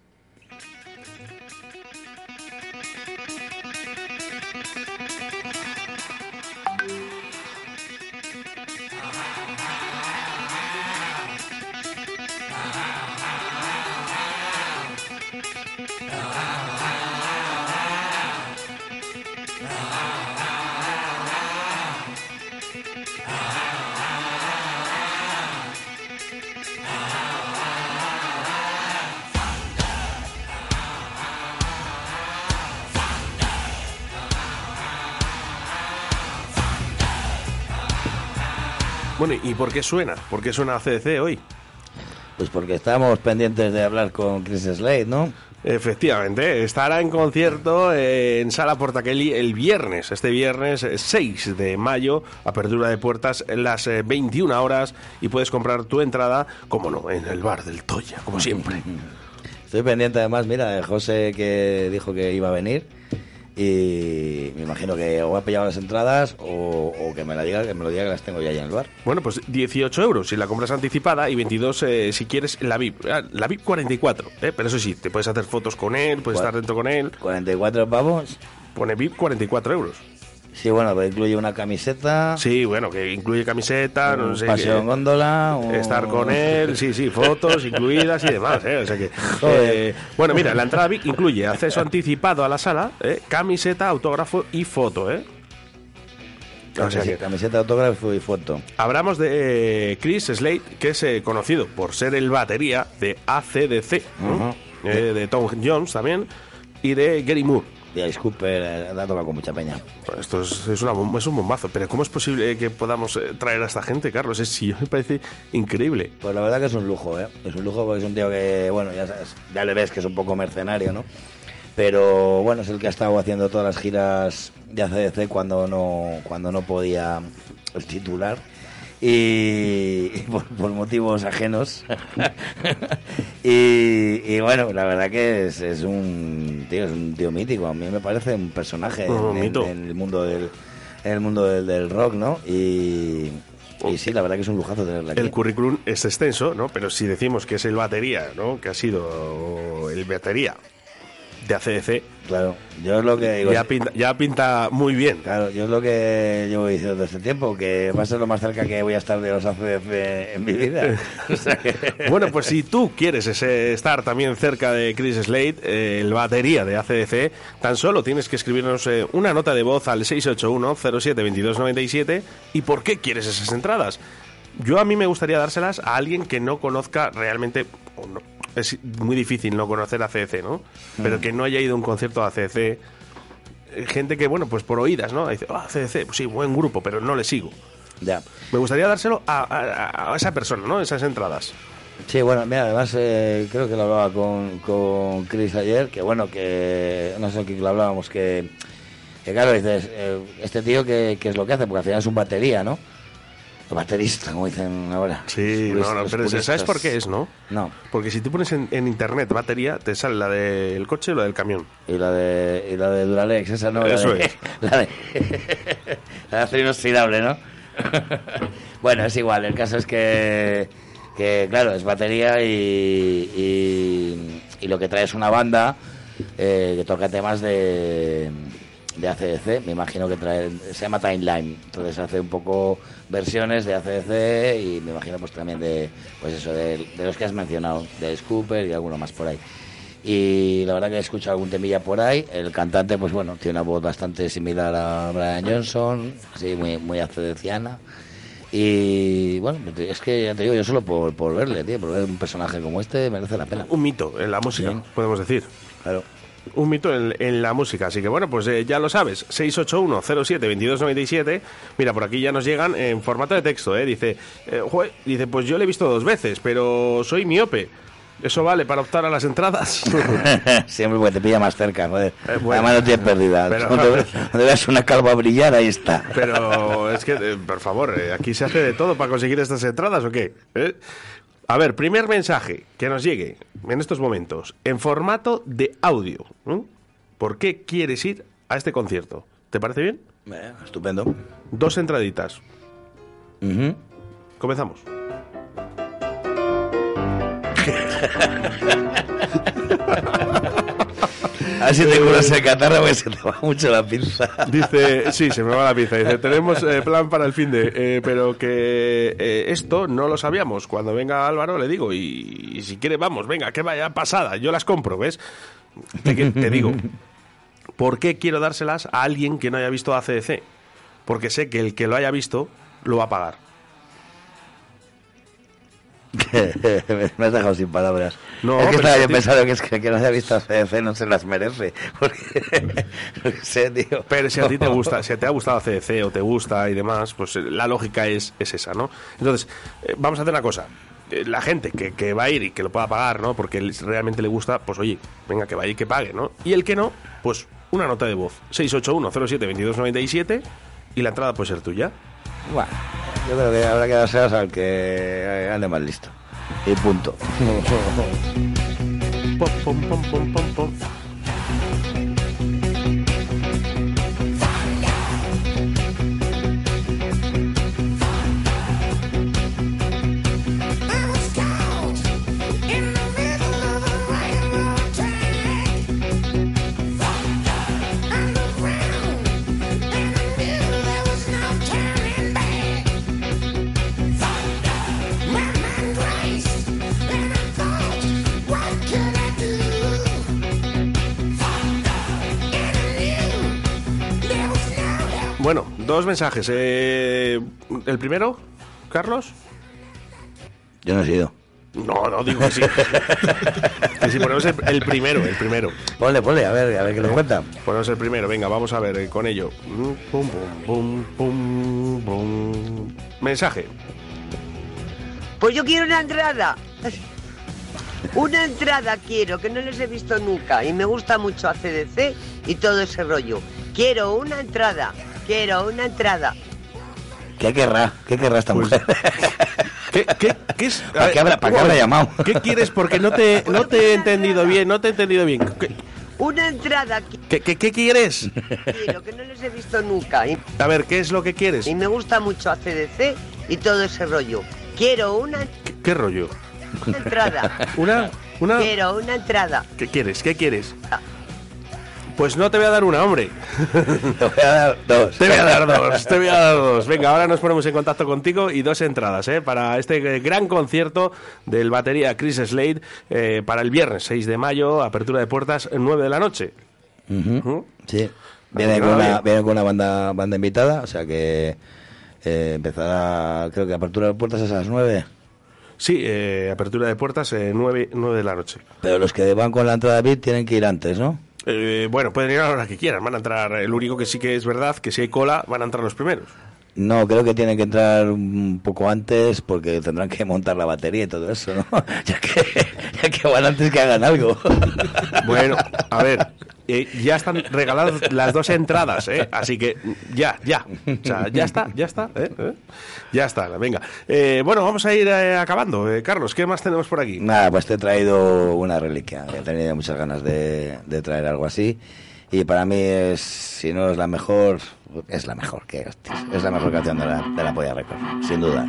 ¿Y por qué suena? ¿Por qué suena CDC hoy? Pues porque estamos pendientes de hablar con Chris Slade, ¿no? Efectivamente, estará en concierto eh, en Sala Portakelly el viernes, este viernes eh, 6 de mayo, apertura de puertas en las eh, 21 horas y puedes comprar tu entrada, como no, en el bar del Toya, como siempre. Estoy pendiente además, mira, de José que dijo que iba a venir y me imagino que o ha pillado las entradas o, o que me la diga, que me lo diga que las tengo ya ahí en el bar. Bueno, pues 18 euros si la compras anticipada y 22 eh, si quieres la VIP. Ah, La VIP 44, ¿eh? pero eso sí, te puedes hacer fotos con él, puedes estar dentro con él. 44 pavos. Pone VIP 44 euros. Sí, bueno, pues incluye una camiseta. Sí, bueno, que incluye camiseta, no sé paseo en góndola. Estar con él, sí, sí, fotos incluidas y demás, ¿eh? O sea que, eh, bueno, mira, la entrada VIP incluye acceso anticipado a la sala, ¿eh? camiseta, autógrafo y foto, ¿eh? O sea que Camiseta, autógrafo y foto. hablamos de eh, Chris Slade, que es eh, conocido por ser el batería de ACDC, ¿no? Ujú. Eh, de Tom Jones también, y de Gary Moore. Y Alice Cooper, eh, la ha tocado con mucha peña. Bueno, Esto es, es una es un bombazo, pero ¿cómo es posible que podamos eh, traer a esta gente, Carlos? Es sí, me parece increíble. Pues la verdad que es un lujo, ¿eh? Es un lujo porque es un tío que, bueno, ya, sabes, ya le ves que es un poco mercenario, ¿no? Pero bueno, es el que ha estado haciendo todas las giras de ACDC cuando no, cuando no podía titular. Y, y por, por motivos ajenos. y, y bueno, la verdad que es, es un tío, es un tío mítico. A mí me parece un personaje Oh, en, el mundo del en el mundo del, del rock, ¿no? Y, y sí, la verdad que es un lujazo tenerla aquí. El currículum es extenso, ¿no? Pero si decimos que es el batería, ¿no? Que ha sido el batería de ACDC. Claro, yo es lo que digo. Ya pinta, ya pinta muy bien. Claro, yo es lo que llevo diciendo desde este tiempo, que va a ser lo más cerca que voy a estar de los ACDC en mi vida. O sea que- Bueno, pues si tú quieres ese- estar también cerca de Chris Slade, eh, el batería de ACDC, tan solo tienes que escribirnos eh, una nota de voz al 681-07-2297 y por qué quieres esas entradas. Yo a mí me gustaría dárselas a alguien que no conozca realmente... o no- es muy difícil no conocer a ACDC, ¿no? Pero Mm. que no haya ido a un concierto de ACDC. eh, Gente que, bueno, pues por oídas, ¿no? Dice, ah, ACDC, pues sí, buen grupo, pero no le sigo. Ya. Me gustaría dárselo a, a- a esa persona, ¿no? Esas entradas. Sí, bueno, mira, además eh, creo que lo hablaba con, con Chris ayer, que bueno, que no sé qué lo hablábamos, que, que claro, dices, eh, este tío, ¿qué, qué es lo que hace? Porque al final es un batería, ¿no? Baterista, como dicen ahora. Sí, no, no, pero ¿sabes por qué es, no? No. Porque si tú pones en, en internet batería, te sale la del coche o la del camión. Y la de, y la de Duralex, esa no. Eso la de, es. La de, la de acero inoxidable, ¿no? bueno, es igual, el caso es que, que claro, es batería y, y, y lo que trae es una banda eh, que toca temas de, de ACDC, me imagino que trae, se llama Timeline, entonces hace un poco versiones de ACDC y me imagino pues también de, pues eso, de, de los que has mencionado, de Scooper y alguno más por ahí. Y la verdad que he escuchado algún temilla por ahí. El cantante, pues bueno, tiene una voz bastante similar a Brian Johnson, así muy, muy acedeciana. Y bueno, es que ya te digo, yo solo por, por verle, tío, por ver un personaje como este merece la pena. Un mito en la música, Sí. podemos decir. Claro. Un mito en, en la música. Así que bueno, pues eh, ya lo sabes. 681-07-2297. Mira, por aquí ya nos llegan en formato de texto, ¿eh? Dice, eh, "Jue", dice, pues yo le he visto dos veces, pero soy miope. ¿Eso vale para optar a las entradas? Siempre porque te pilla más cerca, joder. Eh, bueno. Además no tienes pérdida. Pero- veas una calva brillar, ahí está. Pero es que, eh, por favor, eh, aquí se hace de todo para conseguir estas entradas o qué? A ver, primer mensaje que nos llegue en estos momentos, en formato de audio. ¿eh? ¿Por qué quieres ir a este concierto? ¿Te parece bien? Eh, estupendo. Dos entraditas. Comenzamos. A ver si te curas el catarro porque se te va mucho la pinza. Dice, sí, se me va la pinza. Dice, tenemos eh, plan para el fin de, eh, pero que eh, esto no lo sabíamos. Cuando venga Álvaro le digo, y, y si quiere, vamos, venga, que vaya pasada. Yo las compro, ¿ves? Te digo, ¿por qué quiero dárselas a alguien que no haya visto ACDC? Porque sé que el que lo haya visto lo va a pagar. me has dejado sin palabras. No, es que estaba yo pensando que es que que no haya visto a CDC no se las merece. Porque, no sé, tío. Pero si a ti te gusta, si te ha gustado CDC o te gusta y demás, pues eh, la lógica es, es esa, ¿no? Entonces, eh, vamos a hacer una cosa. Eh, La gente que, que va a ir y que lo pueda pagar, ¿no? Porque realmente le gusta, pues oye, venga, que vaya y que pague, ¿no? Y el que no, pues una nota de voz. 681-07-2297 y la entrada puede ser tuya. Bueno, yo creo que habrá que dárselas al que ande más listo. Y punto. Pom, pom, pom, pom, pom, Bueno, dos mensajes. Eh, el primero, Carlos. Yo no he sido. No, no, digo que sí. que si ponemos el, el primero, el primero. Ponle, ponle, a ver, a ver qué nos cuenta. Ponemos el primero, venga, vamos a ver eh, con ello. Mm, Pum, pum, pum, pum, pum. Mensaje. Pues yo quiero una entrada. Una entrada quiero, que no les he visto nunca. Y me gusta mucho ACDC y todo ese rollo. Quiero una entrada. Quiero una entrada. ¿Qué querrá? ¿Qué querrá esta Pues, mujer? ¿Qué, qué, qué es? ¿Para qué habrá- para qué ¿Cómo? habrá llamado? ¿Qué quieres? Porque no te, no te he entendido bien, no te he entendido bien. ¿Qué, Una entrada qué, qué- qué quieres? quiero, que no les he visto nunca. Y, A ver, ¿qué es lo que quieres? y me gusta mucho ACDC y todo ese rollo. Quiero una, ¿Qué rollo? una entrada. ¿Una? ¿Una? Quiero una entrada. ¿Qué quieres? ¿Qué quieres? Pues no te voy a dar una, hombre. Te voy a dar dos. Te voy a dar dos, te voy a dar dos. Venga, ahora nos ponemos en contacto contigo y dos entradas ¿eh? para este gran concierto del batería Chris Slade eh, para el viernes 6 de mayo, apertura de puertas 9 de la noche. Sí. Viene con, una, bien. viene con una banda, banda invitada, o sea que eh, empezará, creo que apertura de puertas es a las nueve. Sí, eh, apertura de puertas eh, 9, 9 de la noche. Pero los que van con la entrada VIP tienen que ir antes, ¿no? Eh, bueno, pueden ir a la hora que quieran, van a entrar. El único que sí que es verdad que si hay cola, van a entrar los primeros. No, creo que tienen que entrar un poco antes porque tendrán que montar la batería y todo eso, ¿no? ya, que, ya que van antes que hagan algo. Bueno, a ver, eh, ya están regaladas las dos entradas, ¿eh? Así que ya, ya. O sea, ya está, ya está, ¿eh? ¿Eh? Ya está, venga. Eh, bueno, vamos a ir eh, acabando. Eh, Carlos, ¿qué más tenemos por aquí? Nada, pues te he traído una reliquia. He tenido muchas ganas de, de traer algo así. Y para mí es, si no es la mejor, es la mejor que es la mejor canción de la, de la Polla Record, sin duda.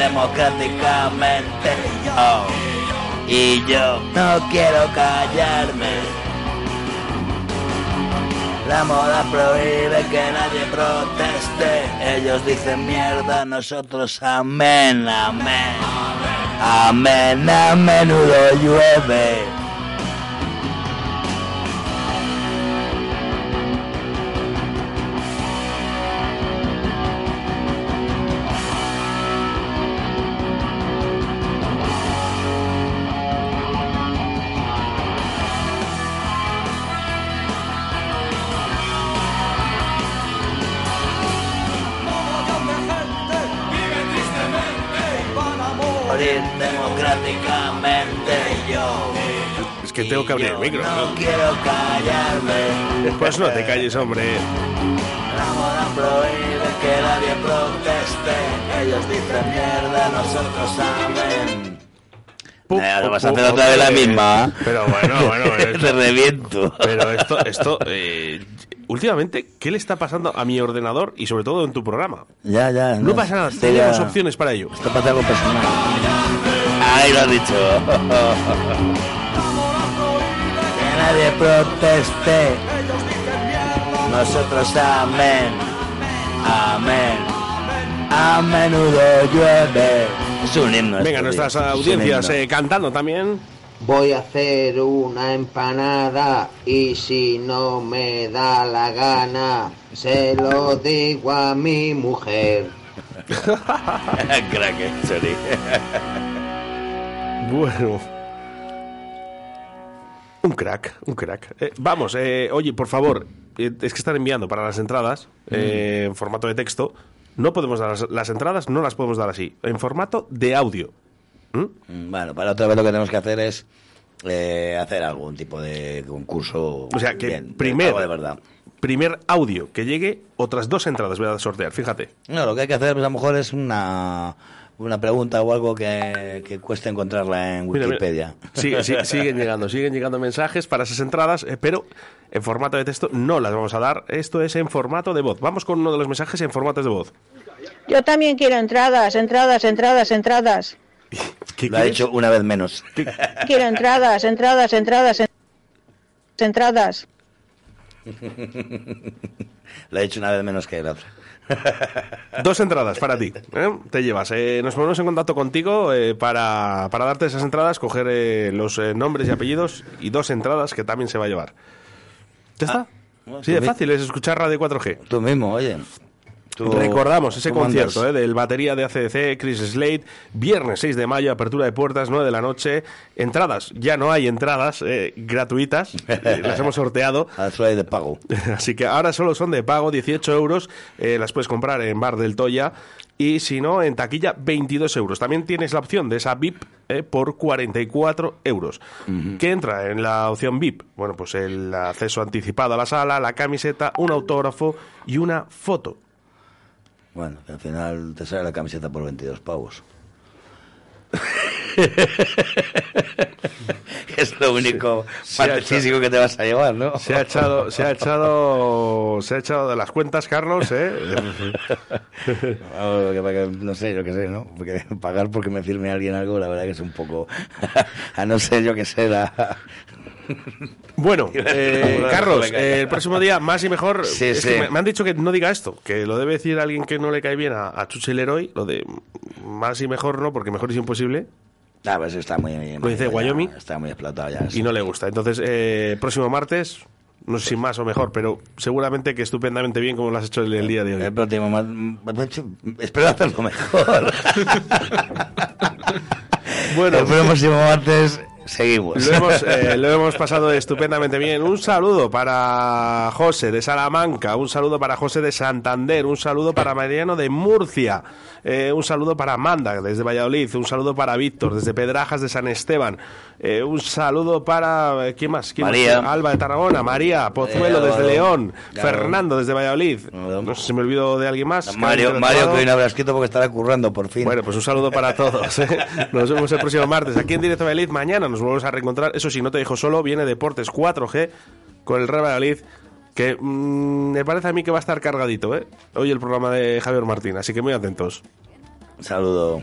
Democráticamente. Oh. Y yo no quiero callarme. La moda prohíbe que nadie proteste. Ellos dicen mierda, nosotros amén, amén. Amén, a menudo llueve. Que tengo que abrir el micro. No quiero callarme. Pues no te calles, hombre. La moda prohíbe que nadie proteste. Ellos dicen mierda, nosotros amén. Eh, vas a hacer otra vez la misma. Pero bueno, bueno. Te reviento. Pero esto, esto eh, últimamente, ¿qué le está pasando a mi ordenador y sobre todo en tu programa? Ya, ya. No pasa nada, esto tenemos ya- opciones para ello. Esto pasa algo personal. Ahí lo has dicho. nadie proteste. Nosotros amén. Amén. A menudo llueve. Es un himno. Venga, nuestras audiencias eh, cantando también. Voy a hacer una empanada y si no me da la gana, se lo digo a mi mujer. Crack, eh, sorry. Bueno. Un crack, un crack. Eh, vamos, eh, oye, por favor, eh, es que están enviando para las entradas eh, en formato de texto. No podemos dar las, las entradas, no las podemos dar así. En formato de audio. Mm, Bueno, para otra vez lo que tenemos que hacer es eh, hacer algún tipo de concurso. O sea, que bien, primer, de verdad. primer audio que llegue, otras dos entradas voy a sortear, fíjate. No, lo que hay que hacer pues, a lo mejor es una, una pregunta o algo que, que cueste encontrarla en Mira, mira, Wikipedia. sigue- sigue- siguen llegando, siguen llegando mensajes para esas entradas, eh, pero en formato de texto no las vamos a dar. Esto es en formato de voz. Vamos con uno de los mensajes en formatos de voz. Yo también quiero entradas, entradas, entradas, entradas. Lo ha dicho una vez menos. Quiero entradas, entradas, entradas, en- entradas. Lo ha dicho una vez menos que la otra. Dos entradas para ti. ¿eh? Te llevas. Eh, nos ponemos en contacto contigo eh, para, para darte esas entradas, coger eh, los nombres y apellidos y dos entradas que también se va a llevar. ¿Ya está? bueno, Sí, mi- fácil es escuchar Radio 4G. Tú mismo, oye. Recordamos ese concierto eh, del batería de ACDC, Chris Slade, viernes 6 de mayo, apertura de puertas, 9 de la noche. Entradas, ya no hay entradas eh, gratuitas, las hemos sorteado. Ahora solo hay de pago. Así que ahora solo son de pago, 18 euros. eh, las puedes comprar en Bar del Toya. Y si no, en taquilla, 22 euros. También tienes la opción de esa VIP eh, por 44 euros. ¿Qué entra en la opción VIP? Bueno, pues el acceso anticipado a la sala, la camiseta, un autógrafo y una foto. Bueno, que al final te sale la camiseta por 22 pavos. es lo único físico que te vas a llevar, ¿no? Se ha echado, se ha echado, se ha echado de las cuentas, Carlos, ¿eh? No sé, yo qué sé, ¿no? Porque pagar porque me firme alguien algo, la verdad que es un poco... a no ser, yo que sé, la... Bueno, eh, Carlos, eh, el próximo día más y mejor. Sí, es que sí. me, me han dicho que no diga esto, que lo debe decir alguien que no le cae bien a, a Chuchi Leroy, lo de más y mejor no, porque mejor es imposible. Ah, pues está muy... Lo dice ya, Wyoming. Está muy explotado ya. y no le gusta. Entonces, eh, próximo martes, no sé si más o mejor, pero seguramente que estupendamente bien como lo has hecho el, el día de hoy. El próximo mar- Espero hacerlo mejor. Bueno. el próximo martes seguimos. Lo hemos, eh, lo hemos pasado estupendamente bien. Un saludo para José de Salamanca, un saludo para José de Santander, un saludo para Mariano de Murcia, eh, un saludo para Amanda desde Valladolid, un saludo para Víctor desde Pedrajas de San Esteban, eh, un saludo para eh, ¿quién más? ¿Quién más? María. Alba de Tarragona, María Pozuelo Eh, desde. León, Claro. Fernando desde Valladolid. No sé si me olvido de alguien más. Mario, Mario que hoy no habrá escrito porque estará currando por fin. Bueno, pues un saludo para todos. ¿eh? Nos vemos el próximo martes aquí en Directo Valladolid. Mañana nos volvemos a reencontrar. Eso sí, no te dejo solo. Viene Deportes 4G con el Real Valladolid. Que mm, me parece a mí que va a estar cargadito, ¿eh? Hoy el programa de Javier Martín. Así que muy atentos. Un saludo.